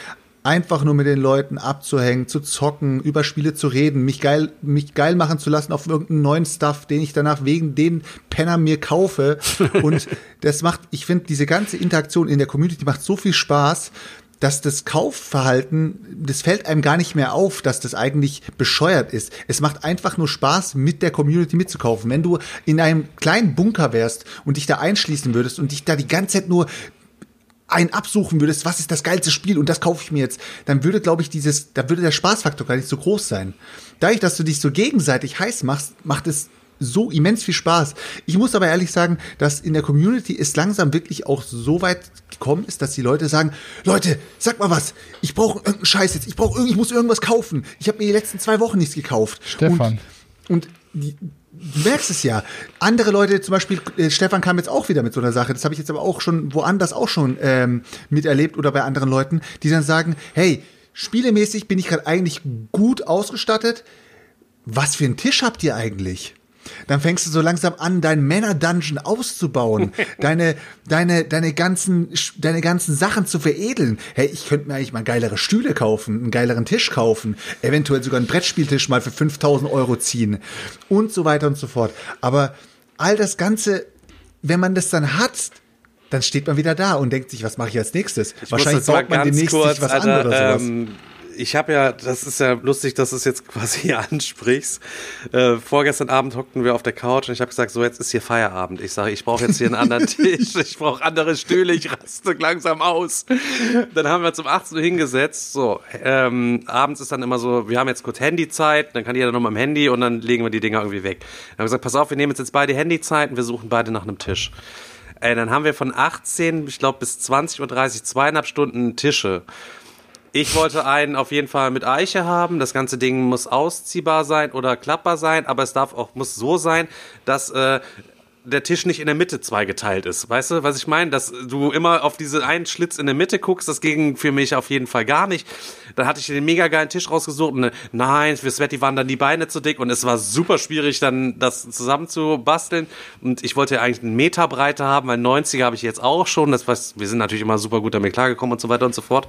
einfach nur mit den Leuten abzuhängen, zu zocken, über Spiele zu reden, mich geil, mich geil machen zu lassen auf irgendeinen neuen Stuff, den ich danach wegen den Penner mir kaufe. Und das macht, ich finde, diese ganze Interaktion in der Community macht so viel Spaß, dass das Kaufverhalten, das fällt einem gar nicht mehr auf, dass das eigentlich bescheuert ist. Es macht einfach nur Spaß, mit der Community mitzukaufen. Wenn du in einem kleinen Bunker wärst und dich da einschließen würdest und dich da die ganze Zeit nur ein absuchen würdest, was ist das geilste Spiel und das kaufe ich mir jetzt, dann würde, glaube ich, dieses, da würde der Spaßfaktor gar nicht so groß sein. Dadurch, dass du dich so gegenseitig heiß machst, macht es so immens viel Spaß. Ich muss aber ehrlich sagen, dass in der Community es langsam wirklich auch so weit gekommen ist, dass die Leute sagen, Leute, sag mal was, ich brauche irgendeinen Scheiß jetzt, ich brauche ich muss irgendwas kaufen. Ich habe mir die letzten zwei Wochen nichts gekauft. Stefan. Und, und die, du merkst es ja. Andere Leute, zum Beispiel, äh, Stefan kam jetzt auch wieder mit so einer Sache. Das habe ich jetzt aber auch schon woanders auch schon ähm, miterlebt oder bei anderen Leuten, die dann sagen, hey, spielemäßig bin ich gerade eigentlich gut ausgestattet. Was für einen Tisch habt ihr eigentlich? Dann fängst du so langsam an, dein Männer-Dungeon auszubauen, deine, deine, deine ganzen, deine ganzen Sachen zu veredeln. Hey, ich könnte mir eigentlich mal geilere Stühle kaufen, einen geileren Tisch kaufen, eventuell sogar einen Brettspieltisch mal für 5000 Euro ziehen und so weiter und so fort. Aber all das Ganze, wenn man das dann hat, dann steht man wieder da und denkt sich, was mache ich als nächstes? Ich Wahrscheinlich baut man demnächst kurz, sich was Alter, an oder sowas. ähm, ich habe ja, das ist ja lustig, dass du es jetzt quasi ansprichst. Äh, vorgestern Abend hockten wir auf der Couch und ich habe gesagt, so jetzt ist hier Feierabend. Ich sage, ich brauche jetzt hier einen anderen Tisch, ich brauche andere Stühle, ich raste langsam aus. Dann haben wir zum 18 Uhr hingesetzt. So, ähm, abends ist dann immer so, wir haben jetzt kurz Handyzeit, dann kann jeder noch mal am Handy und dann legen wir die Dinger irgendwie weg. Dann haben wir gesagt, pass auf, wir nehmen jetzt, jetzt beide Handyzeit und wir suchen beide nach einem Tisch. Ey, dann haben wir von 18, ich glaube, bis 20.30 Uhr zweieinhalb Stunden Tische. Ich wollte einen auf jeden Fall mit Eiche haben. Das ganze Ding muss ausziehbar sein oder klappbar sein, aber es darf auch muss so sein, dass äh, der Tisch nicht in der Mitte zweigeteilt ist. Weißt du, was ich meine? Dass du immer auf diese einen Schlitz in der Mitte guckst, das ging für mich auf jeden Fall gar nicht. Dann hatte ich den mega geilen Tisch rausgesucht und äh, nein, für Sveti waren dann die Beine zu dick und es war super schwierig, dann das zusammen zu basteln. Und ich wollte ja eigentlich einen Meter Breite haben, weil 90er habe ich jetzt auch schon. Das was, wir sind natürlich immer super gut damit klargekommen und so weiter und so fort.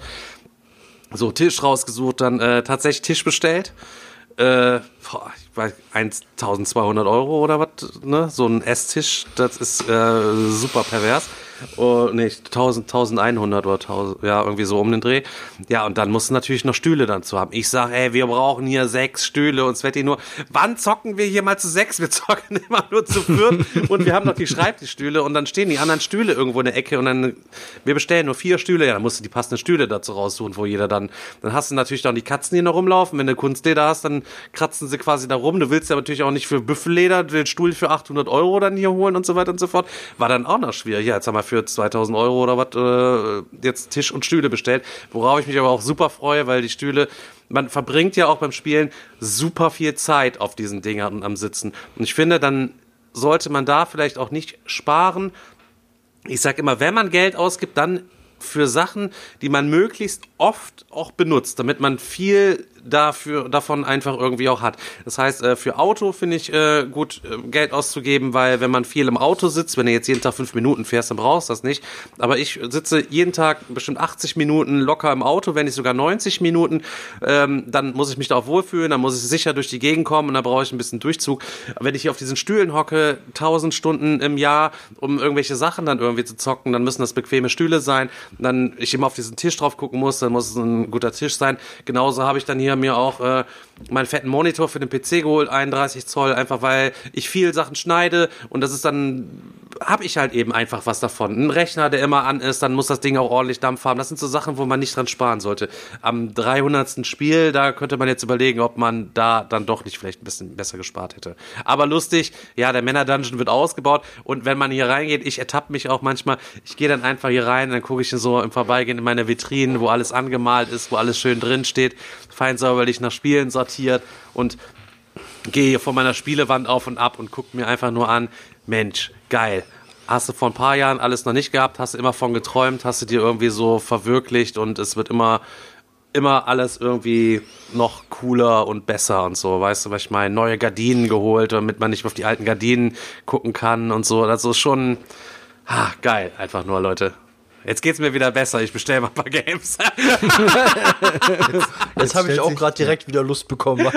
So, Tisch rausgesucht, dann äh, tatsächlich Tisch bestellt. Äh, boah, ich weiß, 1200 Euro oder was, ne? So ein Esstisch, das ist äh, super pervers. Oh, nee, 1000, 1100 oder 1000, ja, irgendwie so um den Dreh. Ja, und dann musst du natürlich noch Stühle dann zu haben. Ich sag, ey, wir brauchen hier sechs Stühle und Sveti nur, wann zocken wir hier mal zu sechs? Wir zocken immer nur zu viert und wir haben noch die Schreibtischstühle und dann stehen die anderen Stühle irgendwo in der Ecke und dann, wir bestellen nur vier Stühle, ja, dann musst du die passenden Stühle dazu raussuchen, wo jeder dann, dann hast du natürlich dann die Katzen, die noch rumlaufen. Wenn du Kunstleder hast, dann kratzen sie quasi da rum. Du willst ja natürlich auch nicht für Büffelleder den Stuhl für 800 Euro dann hier holen und so weiter und so fort. War dann auch noch schwierig. Ja, jetzt haben wir für 2000 Euro oder was äh, jetzt Tisch und Stühle bestellt, worauf ich mich aber auch super freue, weil die Stühle, man verbringt ja auch beim Spielen super viel Zeit auf diesen Dingern am Sitzen. Und ich finde, dann sollte man da vielleicht auch nicht sparen. Ich sag immer, wenn man Geld ausgibt, dann für Sachen, die man möglichst oft auch benutzt, damit man viel dafür davon einfach irgendwie auch hat. Das heißt, äh, für Auto finde ich äh, gut äh, Geld auszugeben, weil wenn man viel im Auto sitzt, wenn du jetzt jeden Tag fünf Minuten fährst, dann brauchst du das nicht. Aber ich sitze jeden Tag bestimmt 80 Minuten locker im Auto, wenn nicht sogar 90 Minuten, ähm, dann muss ich mich da auch wohlfühlen, dann muss ich sicher durch die Gegend kommen und dann brauche ich ein bisschen Durchzug. Wenn ich hier auf diesen Stühlen hocke, 1000 Stunden im Jahr, um irgendwelche Sachen dann irgendwie zu zocken, dann müssen das bequeme Stühle sein. Dann ich immer auf diesen Tisch drauf gucken muss, dann muss es ein guter Tisch sein. Genauso habe ich dann hier mir auch äh, meinen fetten Monitor für den PC geholt, 31 Zoll, einfach weil ich viel Sachen schneide und das ist dann, habe ich halt eben einfach was davon. Ein Rechner, der immer an ist, dann muss das Ding auch ordentlich Dampf haben. Das sind so Sachen, wo man nicht dran sparen sollte. Am 300. Spiel, da könnte man jetzt überlegen, ob man da dann doch nicht vielleicht ein bisschen besser gespart hätte. Aber lustig, ja, der Männer-Dungeon wird ausgebaut und wenn man hier reingeht, ich ertappe mich auch manchmal, ich gehe dann einfach hier rein, dann gucke ich so im Vorbeigehen in meine Vitrinen, wo alles angemalt ist, wo alles schön drin steht, fein säuberlich nach Spielen sortiert und gehe vor meiner Spielewand auf und ab und gucke mir einfach nur an, Mensch, geil. Hast du vor ein paar Jahren alles noch nicht gehabt, hast du immer von geträumt, hast du dir irgendwie so verwirklicht und es wird immer, immer alles irgendwie noch cooler und besser und so, weißt du, was ich meine? Neue Gardinen geholt, damit man nicht auf die alten Gardinen gucken kann und so. Das ist schon, ah, geil, einfach nur, Leute. Jetzt geht's mir wieder besser. Ich bestelle mal ein paar Games. Jetzt habe ich auch gerade direkt wieder Lust bekommen.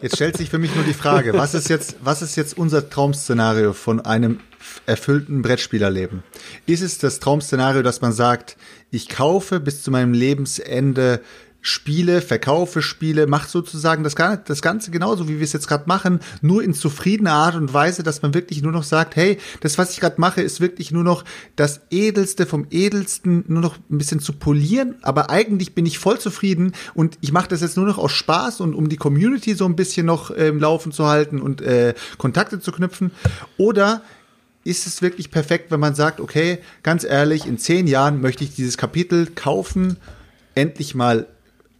Jetzt stellt sich für mich nur die Frage, was ist jetzt, was ist jetzt unser Traumszenario von einem erfüllten Brettspielerleben? Ist es das Traumszenario, dass man sagt, ich kaufe bis zu meinem Lebensende Spiele, verkaufe Spiele, macht sozusagen das, das Ganze genauso, wie wir es jetzt gerade machen, nur in zufriedener Art und Weise, dass man wirklich nur noch sagt, hey, das, was ich gerade mache, ist wirklich nur noch das Edelste vom Edelsten, nur noch ein bisschen zu polieren, aber eigentlich bin ich voll zufrieden und ich mache das jetzt nur noch aus Spaß und um die Community so ein bisschen noch äh, im Laufen zu halten und äh, Kontakte zu knüpfen. Oder ist es wirklich perfekt, wenn man sagt, okay, ganz ehrlich, in zehn Jahren möchte ich dieses Kapitel kaufen, endlich mal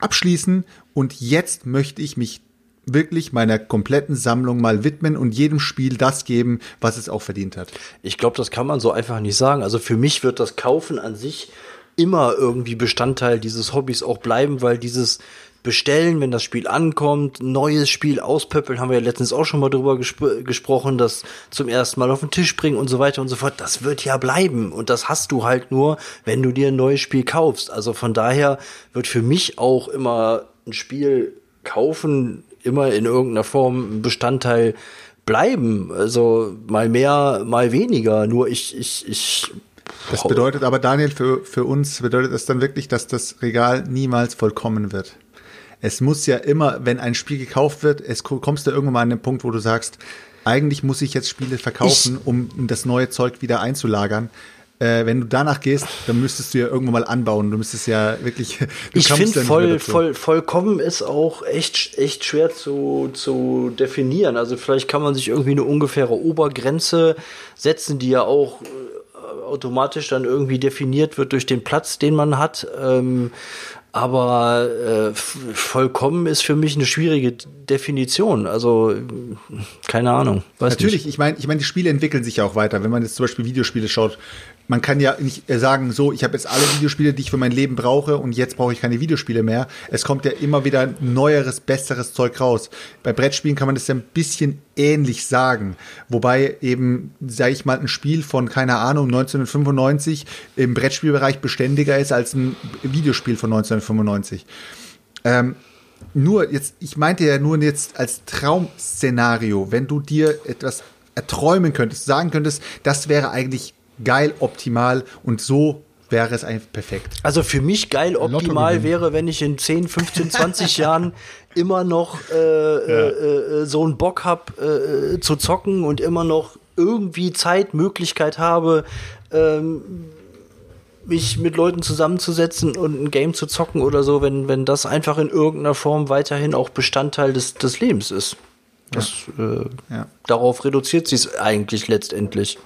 abschließen und jetzt möchte ich mich wirklich meiner kompletten Sammlung mal widmen und jedem Spiel das geben, was es auch verdient hat. Ich glaube, das kann man so einfach nicht sagen. Also für mich wird das Kaufen an sich immer irgendwie Bestandteil dieses Hobbys auch bleiben, weil dieses Bestellen, wenn das Spiel ankommt, neues Spiel auspöppeln, haben wir ja letztens auch schon mal drüber gespr gesprochen, das zum ersten Mal auf den Tisch bringen und so weiter und so fort, das wird ja bleiben. Und das hast du halt nur, wenn du dir ein neues Spiel kaufst. Also von daher wird für mich auch immer ein Spiel kaufen, immer in irgendeiner Form Bestandteil bleiben. Also mal mehr, mal weniger. Nur ich, ich, ich. Das bedeutet aber, Daniel, für, für uns bedeutet das dann wirklich, dass das Regal niemals vollkommen wird. Es muss ja immer, wenn ein Spiel gekauft wird, es ko- kommst du irgendwann mal an den Punkt, wo du sagst, eigentlich muss ich jetzt Spiele verkaufen, um das neue Zeug wieder einzulagern. Äh, wenn du danach gehst, dann müsstest du ja irgendwann mal anbauen. Du müsstest ja wirklich. Ich finde voll, voll, vollkommen ist auch echt, echt schwer zu, zu definieren. Also vielleicht kann man sich irgendwie eine ungefähre Obergrenze setzen, die ja auch äh, automatisch dann irgendwie definiert wird durch den Platz, den man hat. Ähm, Aber äh, vollkommen ist für mich eine schwierige Definition. Also keine Ahnung. Natürlich, nicht. ich meine, ich meine, die Spiele entwickeln sich ja auch weiter. Wenn man jetzt zum Beispiel Videospiele schaut, man kann ja nicht sagen, so, ich habe jetzt alle Videospiele, die ich für mein Leben brauche und jetzt brauche ich keine Videospiele mehr. Es kommt ja immer wieder neueres, besseres Zeug raus. Bei Brettspielen kann man das ja ein bisschen ähnlich sagen. Wobei eben, sage ich mal, ein Spiel von, keine Ahnung, 1995 im Brettspielbereich beständiger ist als ein Videospiel von 1995. Ähm, nur jetzt, ich meinte ja nur jetzt als Traum-Szenario, wenn du dir etwas erträumen könntest, sagen könntest, das wäre eigentlich geil, optimal und so wäre es einfach perfekt. Also für mich geil optimal wäre, wenn ich in 10, 15, 20 Jahren immer noch äh, ja. äh, äh, so einen Bock hab äh, zu zocken und immer noch irgendwie Zeit, Möglichkeit habe, ähm, mich mit Leuten zusammenzusetzen und ein Game zu zocken oder so, wenn, wenn das einfach in irgendeiner Form weiterhin auch Bestandteil des, des Lebens ist. Das, ja. Äh, ja. Darauf reduziert sich es eigentlich letztendlich.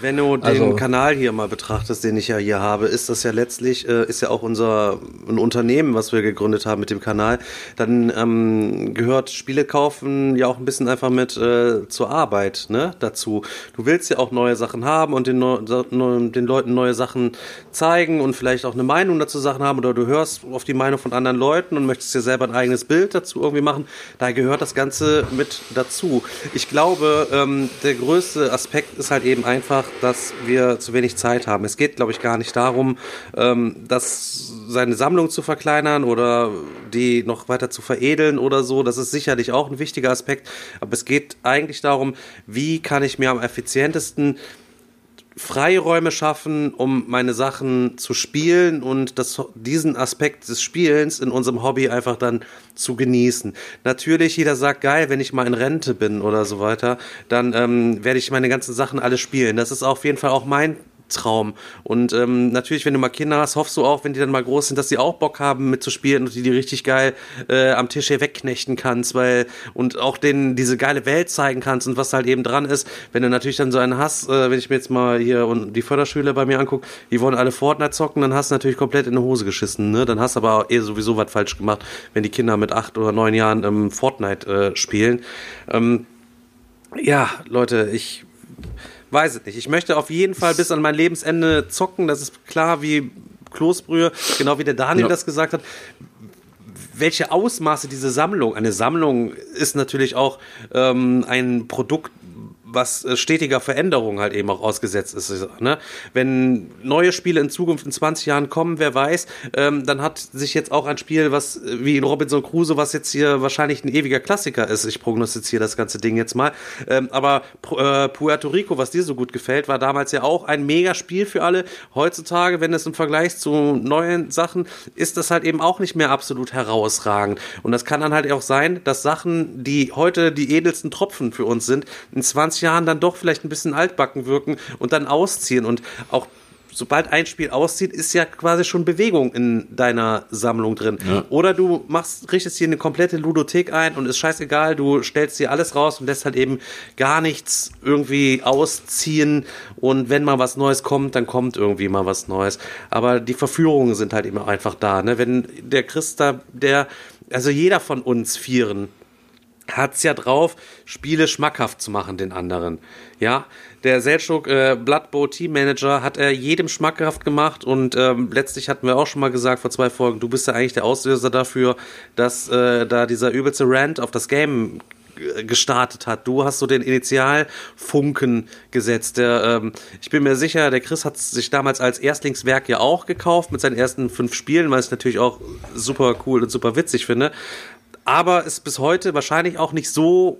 Wenn du den also, Kanal hier mal betrachtest, den ich ja hier habe, ist das ja letztlich, äh, ist ja auch unser ein Unternehmen, was wir gegründet haben mit dem Kanal. Dann ähm, gehört Spiele kaufen ja auch ein bisschen einfach mit äh, zur Arbeit ne, dazu. Du willst ja auch neue Sachen haben und den, den Leuten neue Sachen zeigen und vielleicht auch eine Meinung dazu Sachen haben oder du hörst auf die Meinung von anderen Leuten und möchtest dir selber ein eigenes Bild dazu irgendwie machen. Da gehört das Ganze mit dazu. Ich glaube, ähm, der größte Aspekt ist halt eben einfach, einfach, dass wir zu wenig Zeit haben. Es geht, glaube ich, gar nicht darum, ähm, dass seine Sammlung zu verkleinern oder die noch weiter zu veredeln oder so. Das ist sicherlich auch ein wichtiger Aspekt. Aber es geht eigentlich darum, wie kann ich mir am effizientesten Freiräume schaffen, um meine Sachen zu spielen und das, diesen Aspekt des Spielens in unserem Hobby einfach dann zu genießen. Natürlich, jeder sagt, geil, wenn ich mal in Rente bin oder so weiter, dann ähm, werde ich meine ganzen Sachen alle spielen. Das ist auf jeden Fall auch mein Traum. Und ähm, natürlich, wenn du mal Kinder hast, hoffst du auch, wenn die dann mal groß sind, dass die auch Bock haben mitzuspielen und die die richtig geil äh, am Tisch hier wegknechten kannst, weil und auch denen diese geile Welt zeigen kannst und was halt eben dran ist. Wenn du natürlich dann so einen hast, äh, wenn ich mir jetzt mal hier und die Förderschüler bei mir angucke, die wollen alle Fortnite zocken, dann hast du natürlich komplett in die Hose geschissen. Ne? Dann hast du aber eh sowieso was falsch gemacht, wenn die Kinder mit acht oder neun Jahren ähm, Fortnite äh, spielen. Ähm, ja, Leute, ich Weiß es nicht. Ich möchte auf jeden Fall bis an mein Lebensende zocken. Das ist klar wie Kloßbrühe, genau wie der Daniel ja. das gesagt hat welche Ausmaße diese Sammlung. Eine Sammlung ist natürlich auch ähm, ein Produkt was äh, stetiger Veränderung halt eben auch ausgesetzt ist. Ne? Wenn neue Spiele in Zukunft in 20 Jahren kommen, wer weiß, ähm, dann hat sich jetzt auch ein Spiel, was wie in Robinson Crusoe, was jetzt hier wahrscheinlich ein ewiger Klassiker ist. Ich prognostiziere das ganze Ding jetzt mal. Ähm, aber äh, Puerto Rico, was dir so gut gefällt, war damals ja auch ein Mega-Spiel für alle. Heutzutage, wenn es im Vergleich zu neuen Sachen, ist das halt eben auch nicht mehr absolut herausragend. Und das kann dann halt auch sein, dass Sachen, die heute die edelsten Tropfen für uns sind, in 20 Jahren dann doch vielleicht ein bisschen altbacken wirken und dann ausziehen. Und auch sobald ein Spiel auszieht, ist ja quasi schon Bewegung in deiner Sammlung drin. Ja. Oder du machst, richtest hier eine komplette Ludothek ein und ist scheißegal, du stellst dir alles raus und lässt halt eben gar nichts irgendwie ausziehen. Und wenn mal was Neues kommt, dann kommt irgendwie mal was Neues. Aber die Verführungen sind halt immer einfach da. Ne? Wenn der Christa, der, also jeder von uns Vieren, hat's ja drauf, Spiele schmackhaft zu machen den anderen. Ja, der Selchuk äh, Blood Team Manager hat er jedem schmackhaft gemacht und ähm, letztlich hatten wir auch schon mal gesagt vor zwei Folgen, du bist ja eigentlich der Auslöser dafür, dass äh, da dieser übelste Rant auf das Game gestartet hat. Du hast so den Initialfunken gesetzt. Der, ähm, ich bin mir sicher, der Chris hat sich damals als Erstlingswerk ja auch gekauft mit seinen ersten fünf Spielen, weil ich natürlich auch super cool und super witzig finde aber ist bis heute wahrscheinlich auch nicht so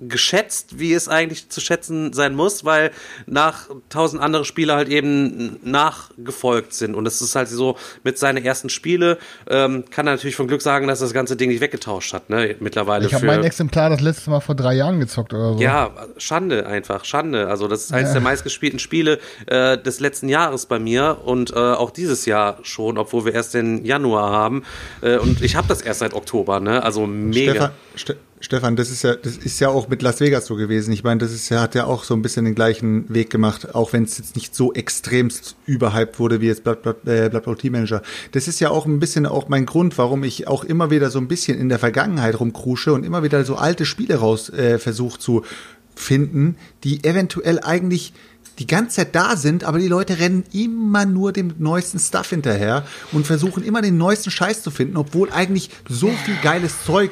geschätzt, wie es eigentlich zu schätzen sein muss, weil nach tausend andere Spiele halt eben nachgefolgt sind. Und es ist halt so, mit seinen ersten Spiele ähm, kann er natürlich von Glück sagen, dass das ganze Ding nicht weggetauscht hat, ne, mittlerweile. Ich habe mein Exemplar das letzte Mal vor drei Jahren gezockt oder so. Ja, Schande einfach, Schande. Also das ist eines ja. der meistgespielten Spiele äh, des letzten Jahres bei mir und äh, auch dieses Jahr schon, obwohl wir erst den Januar haben. Äh, und ich habe das erst seit Oktober, ne, also mega. Stefan, Stefan, das ist ja, das ist ja auch mit Las Vegas so gewesen. Ich meine, das ist ja, hat ja auch so ein bisschen den gleichen Weg gemacht, auch wenn es jetzt nicht so extremst überhyped wurde wie jetzt Blood, Blood, äh, Bowl Team Manager. Das ist ja auch ein bisschen auch mein Grund, warum ich auch immer wieder so ein bisschen in der Vergangenheit rumkrusche und immer wieder so alte Spiele raus äh, versuche zu finden, die eventuell eigentlich die ganze Zeit da sind, aber die Leute rennen immer nur dem neuesten Stuff hinterher und versuchen immer den neuesten Scheiß zu finden, obwohl eigentlich so viel geiles Zeug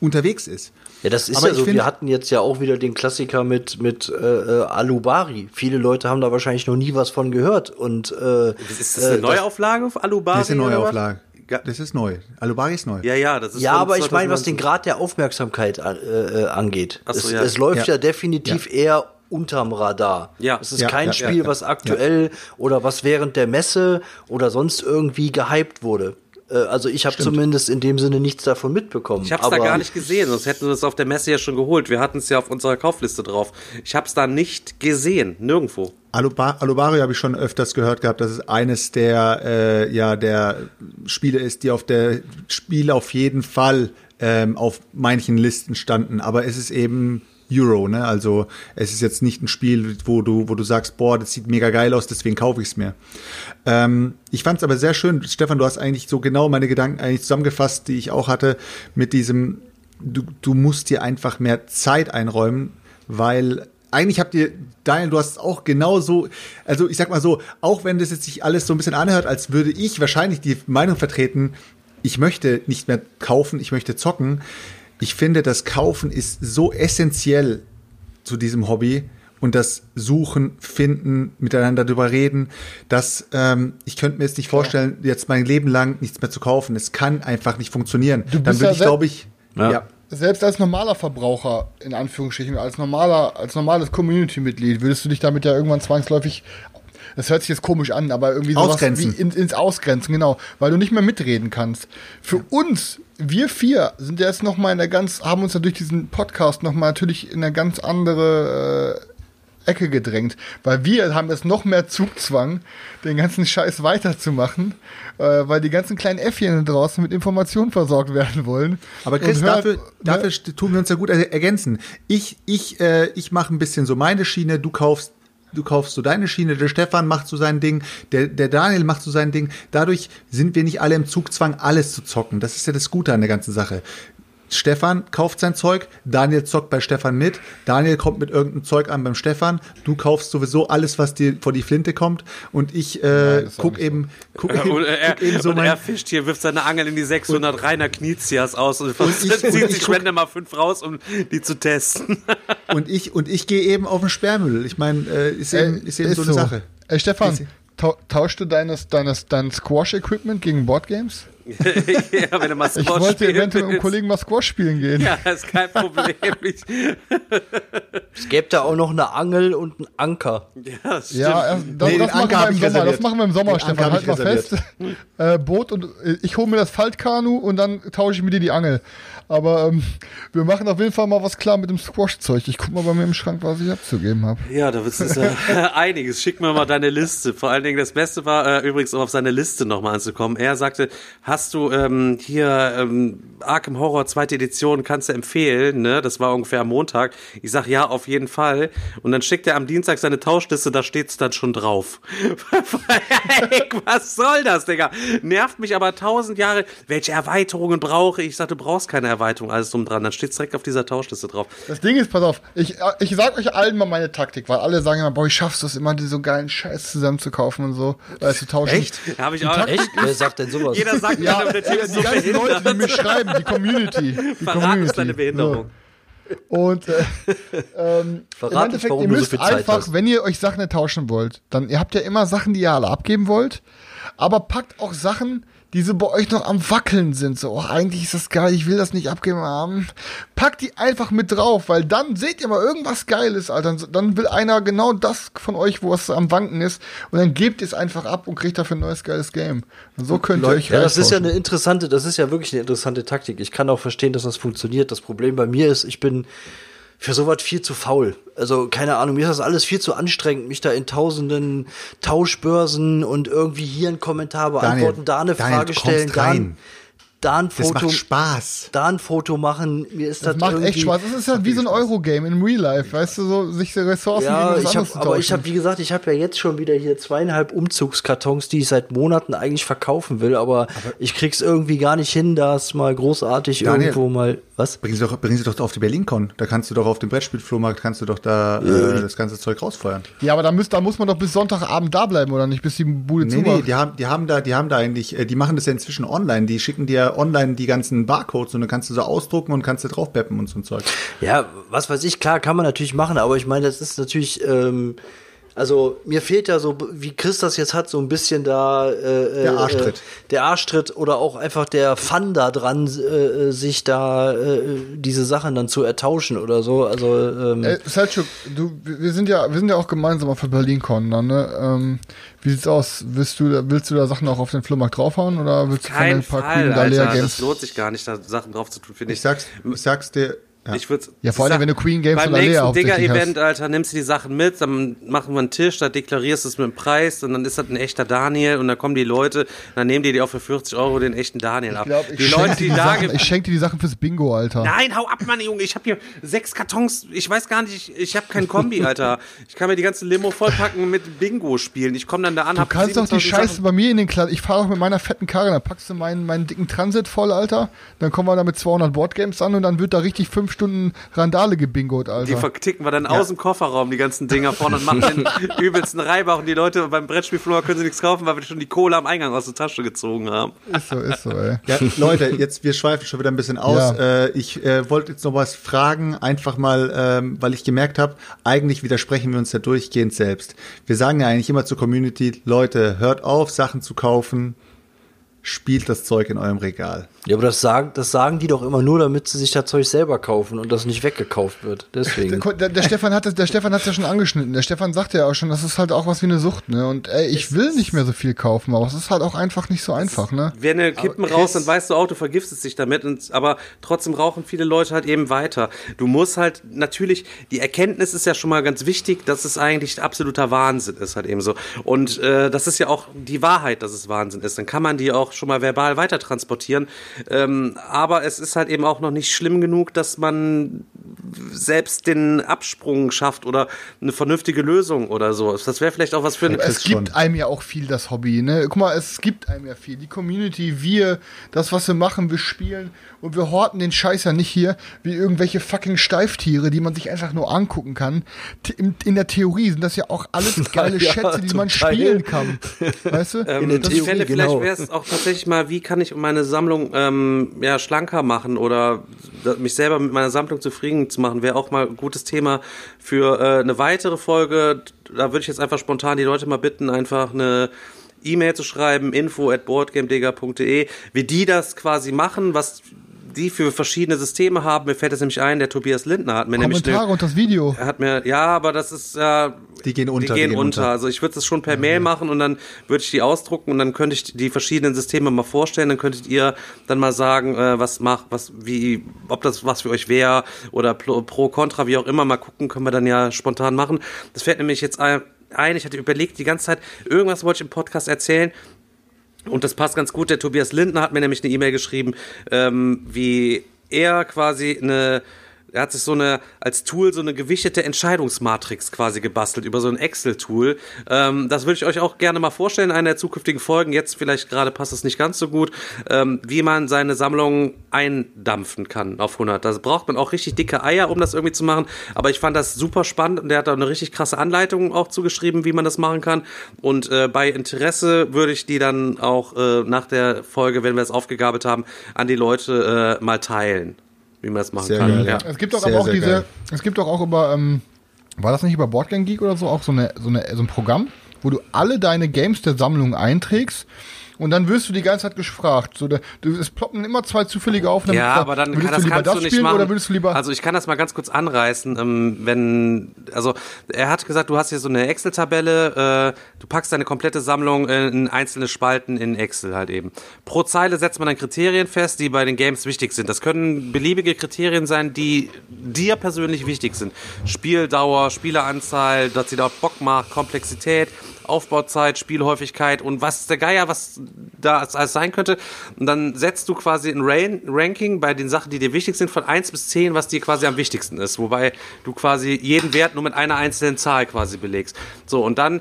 unterwegs ist. Ja, das ist Aber ja so. find- Wir hatten jetzt ja auch wieder den Klassiker mit, mit äh, äh, Alubari. Viele Leute haben da wahrscheinlich noch nie was von gehört. Und äh, Ist das eine äh, Neuauflage auf Alubari? Das ist eine? Neuauflage. Das ist neu. Alubari ist neu. Ja, ja, das ist Ja, aber ich meine, was den 2019. Grad der Aufmerksamkeit äh, äh, angeht. Ach so, es, ja. es läuft ja, Ja. definitiv eher unterm Radar. Ja. Es ist Ja, kein ja, Spiel, ja, ja. was aktuell oder was während der Messe oder sonst irgendwie gehypt wurde. Äh, Also ich habe zumindest in dem Sinne nichts davon mitbekommen. Ich habe es da gar nicht gesehen, sonst hätten wir es auf der Messe ja schon geholt. Wir hatten es ja auf unserer Kaufliste drauf. Ich habe es da nicht gesehen, nirgendwo. Aluba Alubari habe ich schon öfters gehört gehabt, dass es eines der äh, ja der Spiele ist, die auf der Spiel auf jeden Fall ähm, auf manchen Listen standen. Aber es ist eben Euro, ne? Also es ist jetzt nicht ein Spiel, wo du wo du sagst, boah, das sieht mega geil aus, deswegen kaufe ich es mir. Ähm, ich fand es aber sehr schön, Stefan, du hast eigentlich so genau meine Gedanken eigentlich zusammengefasst, die ich auch hatte mit diesem. Du, du musst dir einfach mehr Zeit einräumen, weil eigentlich habt ihr, Daniel, du hast auch genauso, also ich sag mal so, auch wenn das jetzt sich alles so ein bisschen anhört, als würde ich wahrscheinlich die Meinung vertreten, ich möchte nicht mehr kaufen, ich möchte zocken. Ich finde, das Kaufen ist so essentiell zu diesem Hobby und das Suchen, Finden, miteinander darüber reden, dass ähm, ich könnte mir jetzt nicht vorstellen, jetzt mein Leben lang nichts mehr zu kaufen. Es kann einfach nicht funktionieren. Du Dann bist würde ja ich, glaube ich, Ja. ja. Selbst als normaler Verbraucher, in Anführungsstrichen, als normaler, als normales Community-Mitglied, würdest du dich damit ja irgendwann zwangsläufig, das hört sich jetzt komisch an, aber irgendwie sowas Ausgrenzen. wie in, ins Ausgrenzen, genau, weil du nicht mehr mitreden kannst. Für uns, wir vier, sind jetzt noch mal in der ganz, haben uns ja durch diesen Podcast noch mal natürlich in eine ganz andere äh, Ecke gedrängt, weil wir haben jetzt noch mehr Zugzwang, den ganzen Scheiß weiterzumachen, äh, weil die ganzen kleinen Äffchen da draußen mit Informationen versorgt werden wollen. Aber Chris, hört- dafür, ne? dafür tun wir uns ja gut er ergänzen. Ich, ich, äh, ich mache ein bisschen so meine Schiene, du kaufst Du kaufst so deine Schiene, der Stefan macht so sein Ding, der, der Daniel macht so sein Ding. Dadurch sind wir nicht alle im Zugzwang, alles zu zocken. Das ist ja das Gute an der ganzen Sache. Stefan kauft sein Zeug, Daniel zockt bei Stefan mit, Daniel kommt mit irgendeinem Zeug an beim Stefan, du kaufst sowieso alles, was dir vor die Flinte kommt und ich äh, ist guck so. eben, guck eben, Und er, guck eben so und er mein, fischt hier, wirft seine Angel in die 600 reiner Knizias aus und, ich- und zieht ich sich guck- Spende mal fünf raus, um die zu testen. und ich und ich gehe eben auf den Sperrmüll. Ich meine, äh, ist eben, ist eben so eine Sache. Ey, Stefan, Ist- tau tauschst du deines, deines, dein Squash-Equipment gegen Boardgames? ja, wenn er mal Ich Squash wollte spielen eventuell mit einem willst. Kollegen mal Squash spielen gehen. Ja, ist kein Problem. Ich, Es gäbe da auch noch eine Angel und einen Anker. ja, das stimmt. Ja, erst- das, Nee, das, machen wir im ich Sommer, das reserviert. machen wir im Sommer, Den Stefan. Halt ich mal fest. Äh, Boot und äh, ich hole mir das Faltkanu und dann tausche ich mit dir die Angel. Aber ähm, wir machen auf jeden Fall mal was klar mit dem Squash-Zeug. Ich guck mal bei mir im Schrank, was ich abzugeben habe. Ja, da ist es ja einiges. Schick mir mal deine Liste. Vor allen Dingen das Beste war äh, übrigens, um auf seine Liste nochmal anzukommen. Er sagte, hast du ähm, hier ähm, Arkham Horror zweite Edition, kannst du empfehlen, ne? Das war ungefähr am Montag. Ich sag ja, auf jeden Fall. Und dann schickt er am Dienstag seine Tauschliste, da steht's dann schon drauf. Ey, Was soll das, Digga? Nervt mich aber tausend Jahre. Welche Erweiterungen brauche ich? Ich sagte, du brauchst keine Erweiterung, alles drum dran. Dann steht's direkt auf dieser Tauschliste drauf. Das Ding ist, pass auf, ich, ich sag euch allen mal meine Taktik, weil alle sagen immer, boah, ich schaff's das immer, die so geilen Scheiß zusammen zu kaufen und so, äh, zu tauschen. Echt? Habe ich auch. Echt? Wer sagt denn sowas? Jeder sagt, Ja, ja, der äh, ist die so ganzen Leute, die mir schreiben, die Community. Die Verrat Community. uns deine Behinderung. So. Und äh, ähm, Verrat im Endeffekt, warum ihr so müsst Zeit einfach, hast. wenn ihr euch Sachen tauschen wollt, dann ihr habt ja immer Sachen, die ihr alle abgeben wollt, aber packt auch Sachen, die so bei euch noch am Wackeln sind. So, oh, eigentlich ist das geil, ich will das nicht abgeben haben. Packt die einfach mit drauf, weil dann seht ihr mal irgendwas Geiles, Alter. Dann, dann will einer genau das von euch, wo es am Wanken ist, und dann gebt es einfach ab und kriegt dafür ein neues geiles Game. Und so könnt ihr euch Ja, das ist ja eine interessante, das ist ja wirklich eine interessante Taktik. Ich kann auch verstehen, dass das funktioniert. Das Problem bei mir ist, ich bin für sowas viel zu faul. Also, keine Ahnung, mir ist das alles viel zu anstrengend, mich da in tausenden Tauschbörsen und irgendwie hier einen Kommentar beantworten, da eine Daniel, Frage stellen, da ein- da ein Das Foto, macht Spaß. da ein Foto machen, mir ist das, Das macht echt Spaß. Das ist halt wie so ein Eurogame in Real Life, weißt du, so sich die Ressourcen Ja, gegen was ich hab, zu aber ich habe, wie gesagt, ich habe ja jetzt schon wieder hier zweieinhalb Umzugskartons, die ich seit Monaten eigentlich verkaufen will, aber, ich krieg's irgendwie gar nicht hin, das mal großartig Daniel. irgendwo mal, was? Bringen Sie doch, bringen Sie doch auf die BerlinCon. Da kannst du doch auf dem Brettspielflohmarkt kannst du doch da äh, das ganze Zeug rausfeuern. Ja, aber da, müsst, da muss man doch bis Sonntagabend da bleiben, oder nicht? Bis die Bude Nee, zu nee, die haben, die haben da, die haben da eigentlich, äh, die machen das ja inzwischen online. Die schicken dir online die ganzen Barcodes und dann kannst du so ausdrucken und kannst du draufbeppen und so ein Zeug. Ja, was weiß ich, klar, kann man natürlich machen, aber ich meine, das ist natürlich, ähm, also mir fehlt ja so, wie Chris das jetzt hat, so ein bisschen da äh, Der äh, Arschtritt. Äh, der Arschtritt oder auch einfach der Fun da dran, äh, sich da äh, diese Sachen dann zu ertauschen oder so. Also ähm, Äh, Selchuk, du, wir sind ja, wir sind ja auch gemeinsam auf der BerlinCon, dann, ne? Ähm, wie sieht's aus? Willst du, da- willst du da Sachen auch auf den Flohmarkt draufhauen oder willst du von Kein den paar Fall, Alter. Dalia Das Games? lohnt sich gar nicht, da Sachen drauf zu tun, finde ich. Ich sag's, ich sag's dir. Ja. Ich würd's, Ja, vor allem, sag- wenn du Queen Games beim oder Lea nächsten Digger-Event, Alter, nimmst du die Sachen mit, dann machen wir einen Tisch, da deklarierst du es mit dem Preis und dann ist das ein echter Daniel und dann kommen die Leute, dann nehmen die dir auch für 40 Euro den echten Daniel ab. Ich glaub, ich die schenk Leute, dir die die da Sachen, ge- ich schenk dir die Sachen fürs Bingo, Alter. Nein, hau ab, Mann, Junge. Ich habe hier sechs Kartons. Ich weiß gar nicht, ich, ich habe kein Kombi, Alter. Ich kann mir die ganze Limo vollpacken mit Bingo spielen. Ich komme dann da an, Du hab kannst doch die 27 Scheiße Sachen. bei mir in den Kladd. Ich fahre auch mit meiner fetten Karre, dann packst du meinen, meinen dicken Transit voll, Alter. Dann kommen wir da mit 200 Boardgames an und dann wird da richtig fünf Stunden Randale gebingot, Die Alter. verticken wir dann aus dem Kofferraum, die ganzen Dinger vorne und machen den übelsten Reibach. Und die Leute beim Brettspielfloor können sie nichts kaufen, weil wir schon die Kohle am Eingang aus der Tasche gezogen haben. Ist so, ist so, ey. Ja, Leute, jetzt wir schweifen schon wieder ein bisschen aus. Ja. Äh, ich äh, wollte jetzt noch was fragen, einfach mal, ähm, weil ich gemerkt habe, eigentlich widersprechen wir uns ja durchgehend selbst. Wir sagen ja eigentlich immer zur Community, Leute, hört auf, Sachen zu kaufen, spielt das Zeug in eurem Regal. ja, aber das sagen, das sagen die doch immer nur, damit sie sich das Zeug selber kaufen und das nicht weggekauft wird. Deswegen. Der, der Stefan hat das, der Stefan hat's ja schon angeschnitten. Der Stefan sagte ja auch schon, das ist halt auch was wie eine Sucht, ne? Und ey, ich will nicht mehr so viel kaufen, aber es ist halt auch einfach nicht so einfach, ne? Wenn du Kippen Aber raus, dann weißt du auch, du vergiftest dich damit, und, aber trotzdem rauchen viele Leute halt eben weiter. Du musst halt natürlich, die Erkenntnis ist ja schon mal ganz wichtig, dass es eigentlich absoluter Wahnsinn ist, halt eben so. Und äh, das ist ja auch die Wahrheit, dass es Wahnsinn ist. Dann kann man die auch schon mal verbal weiter transportieren. Ähm, aber es ist halt eben auch noch nicht schlimm genug, dass man selbst den Absprung schafft oder eine vernünftige Lösung oder so. Das wäre vielleicht auch was für eine Es gibt einem ja auch viel das Hobby, ne? Guck mal, es gibt einem ja viel. Die Community, wir, das, was wir machen, wir spielen und wir horten den Scheiß ja nicht hier wie irgendwelche fucking Steiftiere, die man sich einfach nur angucken kann. In, in der Theorie sind das ja auch alles geile Ja, Schätze, die man spielen kann. Weißt du? Ähm, der ich Theorie, fände, vielleicht genau. wäre es auch tatsächlich mal, wie kann ich meine Sammlung ähm, ja, schlanker machen oder mich selber mit meiner Sammlung zufrieden zu machen, wäre auch mal ein gutes Thema für äh, eine weitere Folge. Da würde ich jetzt einfach spontan die Leute mal bitten, einfach eine E-Mail zu schreiben, info at boardgamedega.de, wie die das quasi machen, was die für verschiedene Systeme haben. Mir fällt das nämlich ein, der Tobias Lindner hat mir nämlich Kommentare und das Video. er hat mir, ja, aber das ist ja. Die gehen unter, Die gehen, unter. Also ich würde es schon per Mail machen und dann würde ich die ausdrucken und dann könnte ich die verschiedenen Systeme mal vorstellen. Dann könntet ihr dann mal sagen, äh, was macht, was, wie, ob das was für euch wäre oder pro, pro, contra, wie auch immer. Mal gucken, können wir dann ja spontan machen. Das fällt nämlich jetzt ein. ein. Ich hatte überlegt die ganze Zeit, irgendwas wollte ich im Podcast erzählen. Und das passt ganz gut. Der Tobias Lindner hat mir nämlich eine E-Mail geschrieben, ähm, wie er quasi eine, er hat sich so eine, als Tool so eine gewichtete Entscheidungsmatrix quasi gebastelt über so ein Excel-Tool. Ähm, das würde ich euch auch gerne mal vorstellen in einer der zukünftigen Folgen. Jetzt vielleicht gerade passt es nicht ganz so gut, ähm, wie man seine Sammlung eindampfen kann auf 100. Da braucht man auch richtig dicke Eier, um das irgendwie zu machen. Aber ich fand das super spannend und der hat da eine richtig krasse Anleitung auch zugeschrieben, wie man das machen kann. Und äh, bei Interesse würde ich die dann auch äh, nach der Folge, wenn wir es aufgegabelt haben, an die Leute äh, mal teilen, wie man das machen Sehr kann. geil. Ja. Es gibt doch Sehr, aber auch diese, geil. es gibt doch auch über, ähm, war das nicht über Boardgame Geek oder so, auch so, eine, so, eine, so ein Programm, wo du alle deine Games der Sammlung einträgst und dann wirst du die ganze Zeit gefragt. So, da, du, es ploppen immer zwei zufällige auf. und dann Ja, aber dann würdest kann, das du lieber das nicht spielen machen. oder würdest du lieber also ich kann das mal ganz kurz anreißen. Ähm, wenn, also er hat gesagt, du hast hier so eine Excel-Tabelle, äh, du packst deine komplette Sammlung in einzelne Spalten in Excel halt eben. Pro Zeile setzt man dann Kriterien fest, die bei den Games wichtig sind. Das können beliebige Kriterien sein, die dir persönlich wichtig sind. Spieldauer, Spieleranzahl, dass sie da Bock macht, Komplexität, Aufbauzeit, Spielhäufigkeit und was der Geier, was da alles sein könnte. Und dann setzt du quasi ein Rain Ranking bei den Sachen, die dir wichtig sind, von 1 bis 10, was dir quasi am wichtigsten ist. Wobei du quasi jeden Wert nur mit einer einzelnen Zahl quasi belegst. So, und dann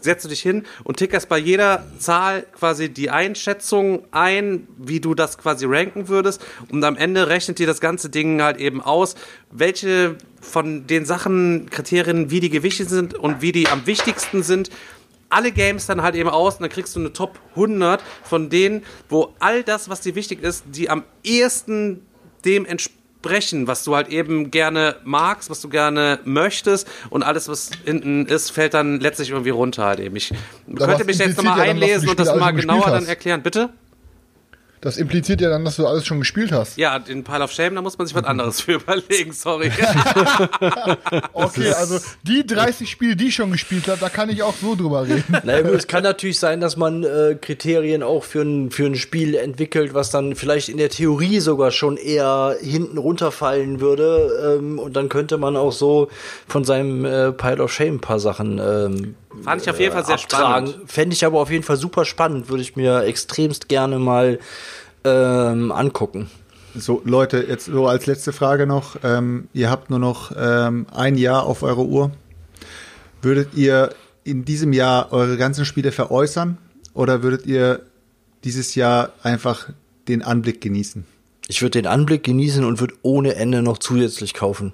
setzt du dich hin und tickerst bei jeder Zahl quasi die Einschätzung ein, wie du das quasi ranken würdest. Und am Ende rechnet dir das ganze Ding halt eben aus, welche von den Sachen, Kriterien, wie die gewichtet sind und wie die am wichtigsten sind. Alle Games dann halt eben aus und dann kriegst du eine Top 100 von denen, wo all das, was dir wichtig ist, die am ehesten dem entspricht brechen, was du halt eben gerne magst, was du gerne möchtest und alles, was hinten ist, fällt dann letztlich irgendwie runter halt eben. Ich Aber könnte mich jetzt nochmal einlesen und das mal genauer dann erklären. Bitte? Das impliziert ja dann, dass du alles schon gespielt hast. Ja, den Pile of Shame, da muss man sich was anderes für überlegen, sorry. Okay, also die 30 Spiele, die ich schon gespielt habe, da kann ich auch so drüber reden. Naja, gut, es kann natürlich sein, dass man äh, Kriterien auch für ein, für ein Spiel entwickelt, was dann vielleicht in der Theorie sogar schon eher hinten runterfallen würde. Ähm, und dann könnte man auch so von seinem äh, Pile of Shame ein paar Sachen ähm, Fand ich auf jeden Fall sehr abtragen. spannend. Fände ich aber auf jeden Fall super spannend, würde ich mir extremst gerne mal ähm, angucken. So, Leute, jetzt so als letzte Frage noch. Ähm, ihr habt nur noch ähm, ein Jahr auf eure Uhr. Würdet ihr in diesem Jahr eure ganzen Spiele veräußern oder würdet ihr dieses Jahr einfach den Anblick genießen? Ich würde den Anblick genießen und würde ohne Ende noch zusätzlich kaufen.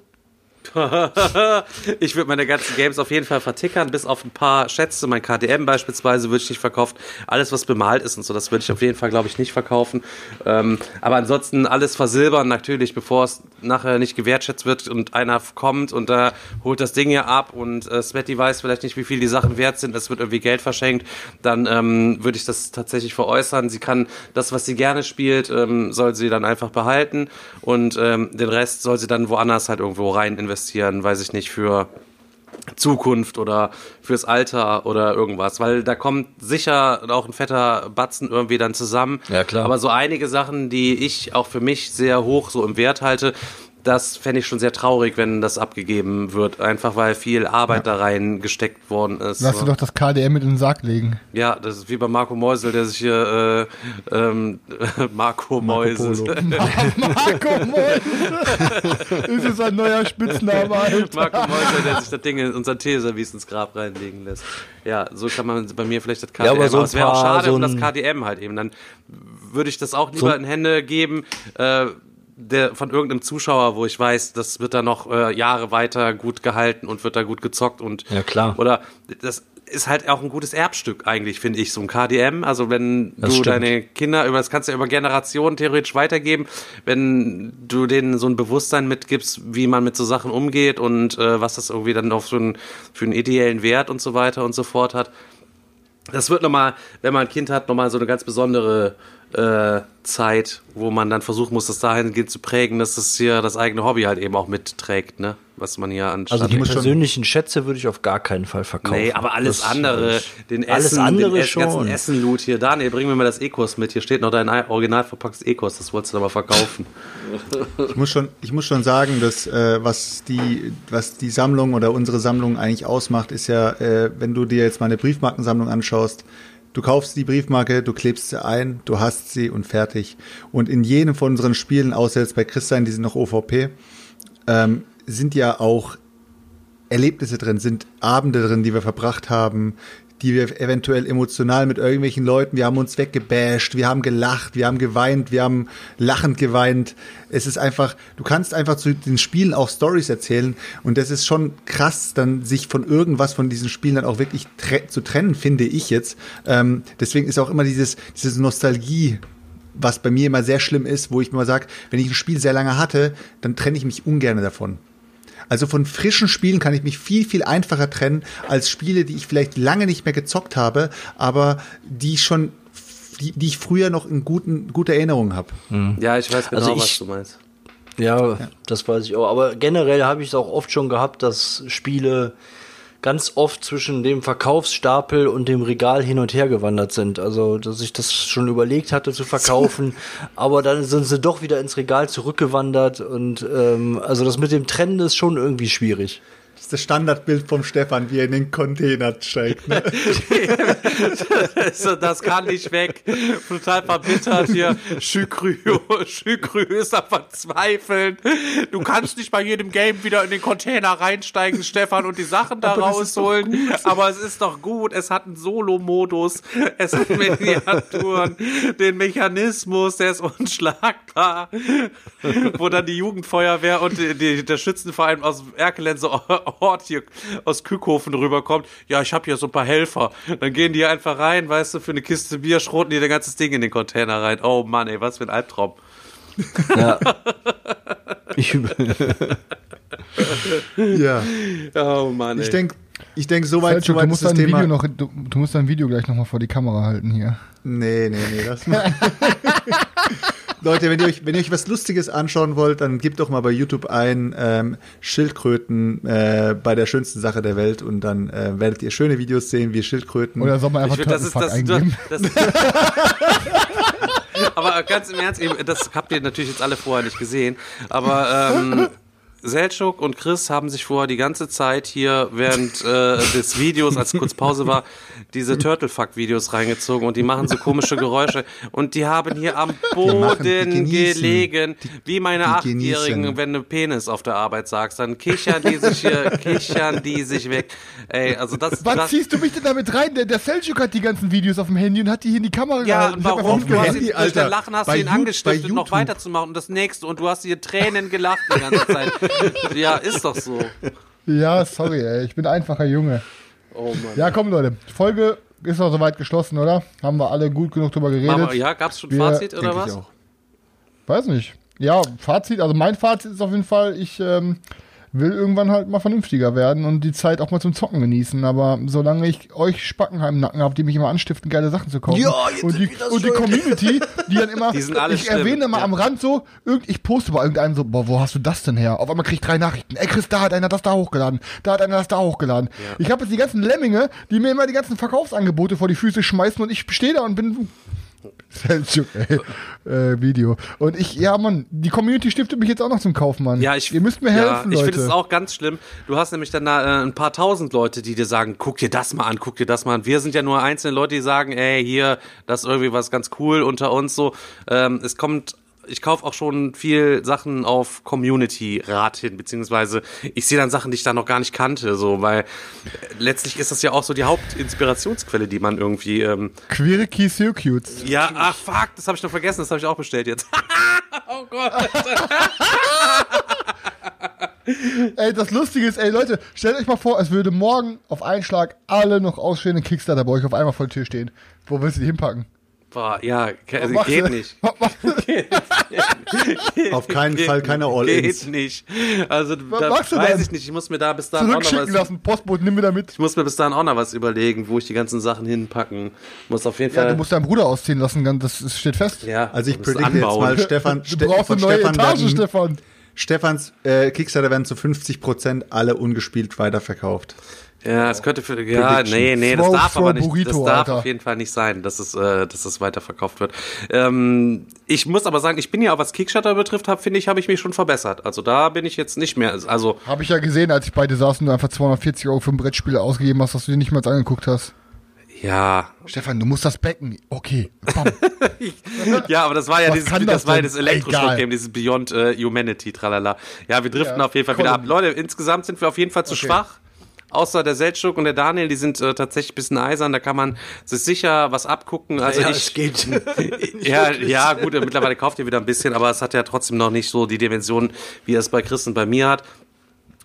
ich würde meine ganzen Games auf jeden Fall vertickern, bis auf ein paar Schätze. Mein KDM beispielsweise würde ich nicht verkaufen. Alles, was bemalt ist und so, das würde ich auf jeden Fall, glaube ich, nicht verkaufen. Ähm, aber ansonsten alles versilbern natürlich, bevor es nachher nicht gewertschätzt wird und einer kommt und da holt das Ding ja ab und äh, Smetty weiß vielleicht nicht, wie viel die Sachen wert sind. Es wird irgendwie Geld verschenkt. Dann ähm, würde ich das tatsächlich veräußern. Sie kann das, was sie gerne spielt, ähm, soll sie dann einfach behalten und ähm, den Rest soll sie dann woanders halt irgendwo rein investieren, weiß ich nicht, für Zukunft oder fürs Alter oder irgendwas, weil da kommt sicher auch ein fetter Batzen irgendwie dann zusammen. Ja, klar. Aber so einige Sachen, die ich auch für mich sehr hoch so im Wert halte, das fände ich schon sehr traurig, wenn das abgegeben wird, einfach weil viel Arbeit da rein gesteckt worden ist. Lass so. dir doch das KDM mit in den Sack legen. Ja, das ist wie bei Marco Meusel, der sich hier äh, ähm, Marco Meusel. Marco Moll. ist es ein neuer Spitzname, Alter. Marco Meusel, der sich das Ding in unser Teeservice ins Grab reinlegen lässt. Ja, so kann man bei mir vielleicht das KDM. Ja, aber so es wäre auch schade so um das KDM halt eben. Dann würde ich das auch lieber in Hände geben. Äh, der, von irgendeinem Zuschauer, wo ich weiß, das wird da noch äh, Jahre weiter gut gehalten und wird da gut gezockt und Ja, klar. oder das ist halt auch ein gutes Erbstück eigentlich, finde ich, so ein KDM. Also wenn Das du stimmt. deine Kinder über das kannst du ja über Generationen theoretisch weitergeben, wenn du denen so ein Bewusstsein mitgibst, wie man mit so Sachen umgeht und äh, was das irgendwie dann auch für einen, für einen ideellen Wert und so weiter und so fort hat. Das wird nochmal, wenn man ein Kind hat, nochmal so eine ganz besondere äh, Zeit, wo man dann versuchen muss, das dahingehend zu prägen, dass das hier das eigene Hobby halt eben auch mitträgt, ne? Was man hier an Also die persönlichen Schätze würde ich auf gar keinen Fall verkaufen. Nee, aber alles Das- andere, den Essen, alles andere den schon. ganzen Essen-Loot hier. Daniel, bring mir mal das Ecos mit. Hier steht noch dein original verpacktes Ecos, das wolltest du aber verkaufen. Ich muss schon, ich muss schon sagen, dass äh, was die, was die Sammlung oder unsere Sammlung eigentlich ausmacht, ist ja, äh, wenn du dir jetzt mal eine Briefmarkensammlung anschaust, du kaufst die Briefmarke, du klebst sie ein, du hast sie und fertig. Und in jedem von unseren Spielen, außer jetzt bei Christian, die sind noch OVP, ähm, sind ja auch Erlebnisse drin, sind Abende drin, die wir verbracht haben, die wir eventuell emotional mit irgendwelchen Leuten, wir haben uns weggebasht, wir haben gelacht, wir haben geweint, wir haben lachend geweint. Es ist einfach, du kannst einfach zu den Spielen auch Stories erzählen und das ist schon krass, dann sich von irgendwas von diesen Spielen dann auch wirklich tre zu trennen, finde ich jetzt. Ähm, deswegen ist auch immer dieses, dieses Nostalgie was bei mir immer sehr schlimm ist, wo ich mal sage, wenn ich ein Spiel sehr lange hatte, dann trenne ich mich ungern davon. Also von frischen Spielen kann ich mich viel, viel einfacher trennen als Spiele, die ich vielleicht lange nicht mehr gezockt habe, aber die schon, die, die ich früher noch in guten, guter Erinnerung habe. Ja, ich weiß genau, Also was ich- du meinst. Ja, das weiß ich auch. Aber generell habe ich es auch oft schon gehabt, dass Spiele ganz oft zwischen dem Verkaufsstapel und dem Regal hin und her gewandert sind. Also, dass ich das schon überlegt hatte zu verkaufen, aber dann sind sie doch wieder ins Regal zurückgewandert und ähm, also das mit dem Trennen ist schon irgendwie schwierig. Das ist das Standardbild vom Stefan, wie er in den Container steigt. Ne? das, das kann nicht weg. Total verbittert hier. Schükrü, Schükrü ist am Verzweifeln. Du kannst nicht bei jedem Game wieder in den Container reinsteigen, Stefan, und die Sachen da rausholen. Aber es ist doch gut. Es hat einen Solo-Modus. Es hat Miniaturen. Den Mechanismus, der ist unschlagbar. Wo dann die Jugendfeuerwehr und die, die, der Schützenverein aus Erkelense Ort hier aus Kückhofen rüberkommt. Ja, ich habe hier so ein paar Helfer. Dann gehen die einfach rein, weißt du, für eine Kiste Bier schroten die das ganze Ding in den Container rein. Oh Mann, ey, was für ein Albtraum. Ja. Ich, ja. Oh Mann, ey. Ich denke, ich denk, soweit, Selchuk, du soweit ist musst das dein Thema. Video noch, du, du musst dein Video gleich nochmal vor die Kamera halten hier. Nee, nee, nee, das Leute, wenn ihr, euch, wenn ihr euch was Lustiges anschauen wollt, dann gebt doch mal bei YouTube ein ähm, Schildkröten äh, bei der schönsten Sache der Welt und dann äh, werdet ihr schöne Videos sehen, wie Schildkröten. Oder soll man Ich einfach find, das ist das, eingeben? das, Aber ganz im Ernst, das habt ihr natürlich jetzt alle vorher nicht gesehen. Aber ähm, Selchuk und Chris haben sich vorher die ganze Zeit hier während äh, des Videos, als kurz Pause war, diese Turtlefuck-Videos reingezogen und die machen so komische Geräusche und die haben hier am machen- die Boden genießen. gelegen, wie meine die Achtjährigen, wenn du Penis auf der Arbeit sagst, dann kichern die sich hier, kichern die sich weg. Ey, also das, Wann das ziehst du mich denn damit rein? Der, der Selchuk hat die ganzen Videos auf dem Handy und hat die hier in die Kamera Ja, gehalten. hab warum? Du hast Handy, ihn, Lachen hast Bei du ihn angestiftet, noch weiterzumachen. Und das nächste. Und du hast hier Tränen gelacht die ganze Zeit. ja, ist doch so. Ja, sorry, ey. Ich bin ein einfacher Junge. Oh Mann. Ja, komm, Leute. Folge ist auch soweit geschlossen, oder? Haben wir alle gut genug drüber geredet? Aber, ja, gab's schon Wir- Fazit oder was? ich auch. Weiß nicht. Ja, Fazit, also mein Fazit ist auf jeden Fall, ich ähm, will irgendwann halt mal vernünftiger werden und die Zeit auch mal zum Zocken genießen. Aber solange ich euch Spackenheim im Nacken habe, die mich immer anstiften, geile Sachen zu kaufen. Ja, jetzt und die, und die. Community, die dann immer, Die sind alle ich schlimm, erwähne mal ja. am Rand so, irgend, ich poste bei irgendeinem so, boah, wo hast du das denn her? Auf einmal krieg ich drei Nachrichten. Ey Chris, da hat einer das da hochgeladen, da hat einer das da hochgeladen. Ich habe jetzt die ganzen Lemminge, die mir immer die ganzen Verkaufsangebote vor die Füße schmeißen und ich stehe da und bin Selchuk, ey. Äh, Video. Und ich, ja, Mann, die Community stiftet mich jetzt auch noch zum Kauf, Mann. Ja, ich, Ihr müsst mir ja, helfen, Ich Leute. finde es auch ganz schlimm. Du hast nämlich dann da, äh, ein paar tausend Leute, die dir sagen, guck dir das mal an, guck dir das mal an. Wir sind ja nur einzelne Leute, die sagen, ey, hier, das ist irgendwie was ganz cool unter uns so. Ähm, es kommt ich kaufe auch schon viel Sachen auf Community-Rat hin, beziehungsweise ich sehe dann Sachen, die ich da noch gar nicht kannte, so, weil äh, letztlich ist das ja auch so die Hauptinspirationsquelle, die man irgendwie, ähm, Quirky Circuits. ja, ach fuck, das habe ich noch vergessen, das habe ich auch bestellt jetzt. oh Gott. Ey, das Lustige ist, ey, Leute, stellt euch mal vor, es würde morgen auf einen Schlag alle noch ausstehenden Kickstarter bei euch auf einmal vor der Tür stehen. Wo willst du die hinpacken? Boah, ja, also geht nicht. Was machst du? Auf keinen Fall keine All-Ins. Geht nicht. Also, da machst du weiß denn? ich nicht. Ich muss mir da bis dahin auch noch Zurückschicken was, lassen, Postbote, nimm mir da mit. ich muss mir bis dahin auch noch was überlegen, wo ich die ganzen Sachen hinpacken muss. Auf jeden Ja, Fall. du musst deinen Bruder ausziehen lassen, das steht fest. ja, Also ich predikte jetzt mal, Stefan, Du Ste brauchst von eine neue Stefan Etage, werden, Stefan. Stefans äh, Kickstarter werden zu 50% alle ungespielt weiterverkauft. Ja, es könnte für, ja, Prediction. nee, nee, das darf aber nicht, Burrito, das darf Alter. auf jeden Fall nicht sein, dass es, äh, dass es weiterverkauft wird. Ähm, ich muss aber sagen, ich bin ja, auch was Kickstarter betrifft, hab, finde ich, habe ich mich schon verbessert. Also da bin ich jetzt nicht mehr, also, Habe ich ja gesehen, als ich bei dir saß und du einfach 240 Euro für ein Brettspiel ausgegeben hast, dass du dir nicht mal angeguckt hast. ja, Stefan, du musst das Becken. Okay. Ja, aber das war ja Was dieses, das, das war ja das Elektroschrott-Game, Egal. dieses Beyond äh, Humanity, tralala. Ja, wir driften Ja, auf jeden Fall wieder ab. Leute, insgesamt sind wir auf jeden Fall zu Okay. schwach. Außer der Seltschuk und der Daniel, die sind äh, tatsächlich ein bisschen eisern, da kann man sich sicher was abgucken. Also ja, ich, es geht. ja, ja, gut, äh, mittlerweile kauft ihr wieder ein bisschen, aber es hat ja trotzdem noch nicht so die Dimension, wie es bei Chris und bei mir hat.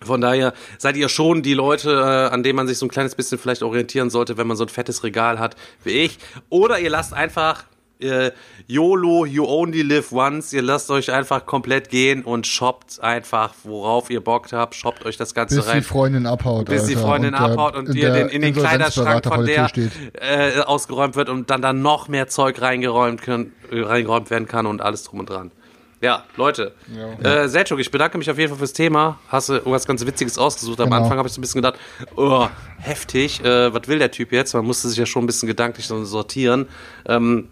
Von daher seid ihr schon die Leute, äh, an denen man sich so ein kleines bisschen vielleicht orientieren sollte, wenn man so ein fettes Regal hat wie ich. Oder ihr lasst einfach äh, YOLO, you only live once. Ihr lasst euch einfach komplett gehen und shoppt einfach, worauf ihr Bock habt. Shoppt euch das Ganze Bis die rein. Freundin abhaut. Bis die Alter, Freundin und der- abhaut und der den, in den Kleiderschrank von der steht. äh, ausgeräumt wird und dann, dann noch mehr Zeug reingeräumt, können, äh, reingeräumt werden kann und alles drum und dran. Ja, Leute. Äh, Selchuk, ich bedanke mich auf jeden Fall fürs Thema. Hast du irgendwas ganz Witziges ausgesucht? Am Genau. Anfang habe ich so ein bisschen gedacht, oh, heftig, äh, was will der Typ jetzt? Man musste sich ja schon ein bisschen gedanklich so sortieren. Ähm,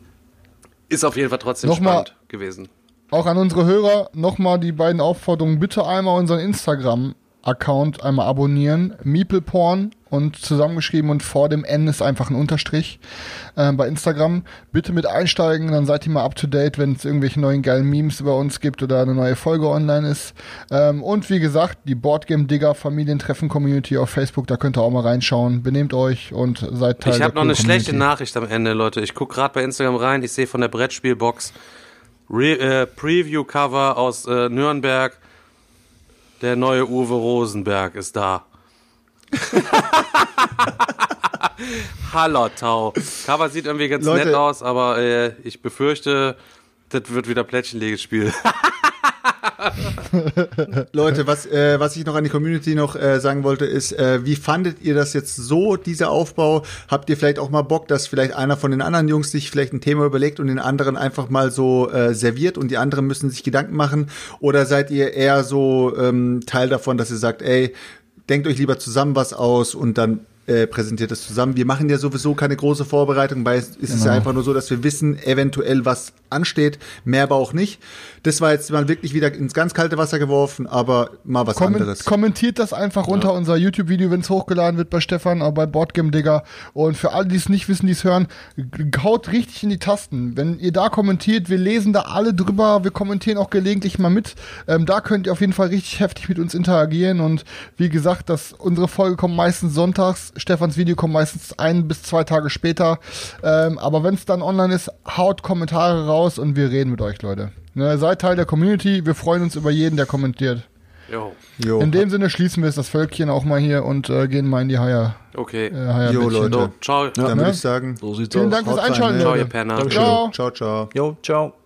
ist auf jeden Fall trotzdem Nochmal- spannend gewesen. Auch an unsere Hörer nochmal die beiden Aufforderungen. Bitte einmal unseren Account einmal abonnieren. Meeple Porn und zusammengeschrieben und vor dem N ist einfach ein Unterstrich äh, bei Instagram. Bitte mit einsteigen, dann seid ihr mal up to date, wenn es irgendwelche neuen geilen Memes über uns gibt oder eine neue Folge online ist. Ähm, und wie gesagt, die Boardgame Digger Familientreffen Community auf Facebook, da könnt ihr auch mal reinschauen. Benehmt euch und seid Teil Ich habe noch eine coolen schlechte Community. Nachricht am Ende, Leute. Ich gucke gerade bei Instagram rein, ich sehe von der Brettspielbox Re äh, Preview-Cover aus äh, Nürnberg. Der neue Uwe Rosenberg ist da. Hallertau. Cover sieht irgendwie ganz Leute. nett aus, aber äh, ich befürchte, das wird wieder Plättchenlegespiel. Leute, was, äh, was ich noch an die Community noch äh, sagen wollte, ist, äh, wie fandet ihr das jetzt so, dieser Aufbau? Habt ihr vielleicht auch mal Bock, dass vielleicht einer von den anderen Jungs sich vielleicht ein Thema überlegt und den anderen einfach mal so äh, serviert und die anderen müssen sich Gedanken machen? Oder seid ihr eher so ähm, Teil davon, dass ihr sagt, ey, denkt euch lieber zusammen was aus und dann äh, präsentiert es zusammen. Wir machen ja sowieso keine große Vorbereitung, weil es ist Genau. ja einfach nur so, dass wir wissen, eventuell was ansteht, mehr aber auch nicht. Das war jetzt mal wirklich wieder ins ganz kalte Wasser geworfen, aber mal was Kommen- anderes. Kommentiert das einfach unter unser YouTube-Video, wenn es hochgeladen wird bei Stefan, bei Boardgame Digger. Und für alle, die es nicht wissen, die es hören, haut richtig in die Tasten. Wenn ihr da kommentiert, wir lesen da alle drüber, wir kommentieren auch gelegentlich mal mit. Ähm, da könnt ihr auf jeden Fall richtig heftig mit uns interagieren. Und wie gesagt, das, unsere Folge kommt meistens sonntags, Stefans Video kommt meistens ein bis zwei Tage später. Ähm, aber wenn es dann online ist, haut Kommentare raus und wir reden mit euch, Leute. Ne, seid Teil der Community, wir freuen uns über jeden, der kommentiert. Jo, Jo, In dem Sinne schließen wir jetzt das Völkchen auch mal hier und äh, gehen mal in die Haier. okay. Äh, Haier Jo, Leute. So, ciao. dann ne? würde ich sagen, So sieht's Vielen aus. Dank fürs Einschalten, ne? Ciao, ihr. Penner. Ciao. ciao, ciao. Jo, ciao.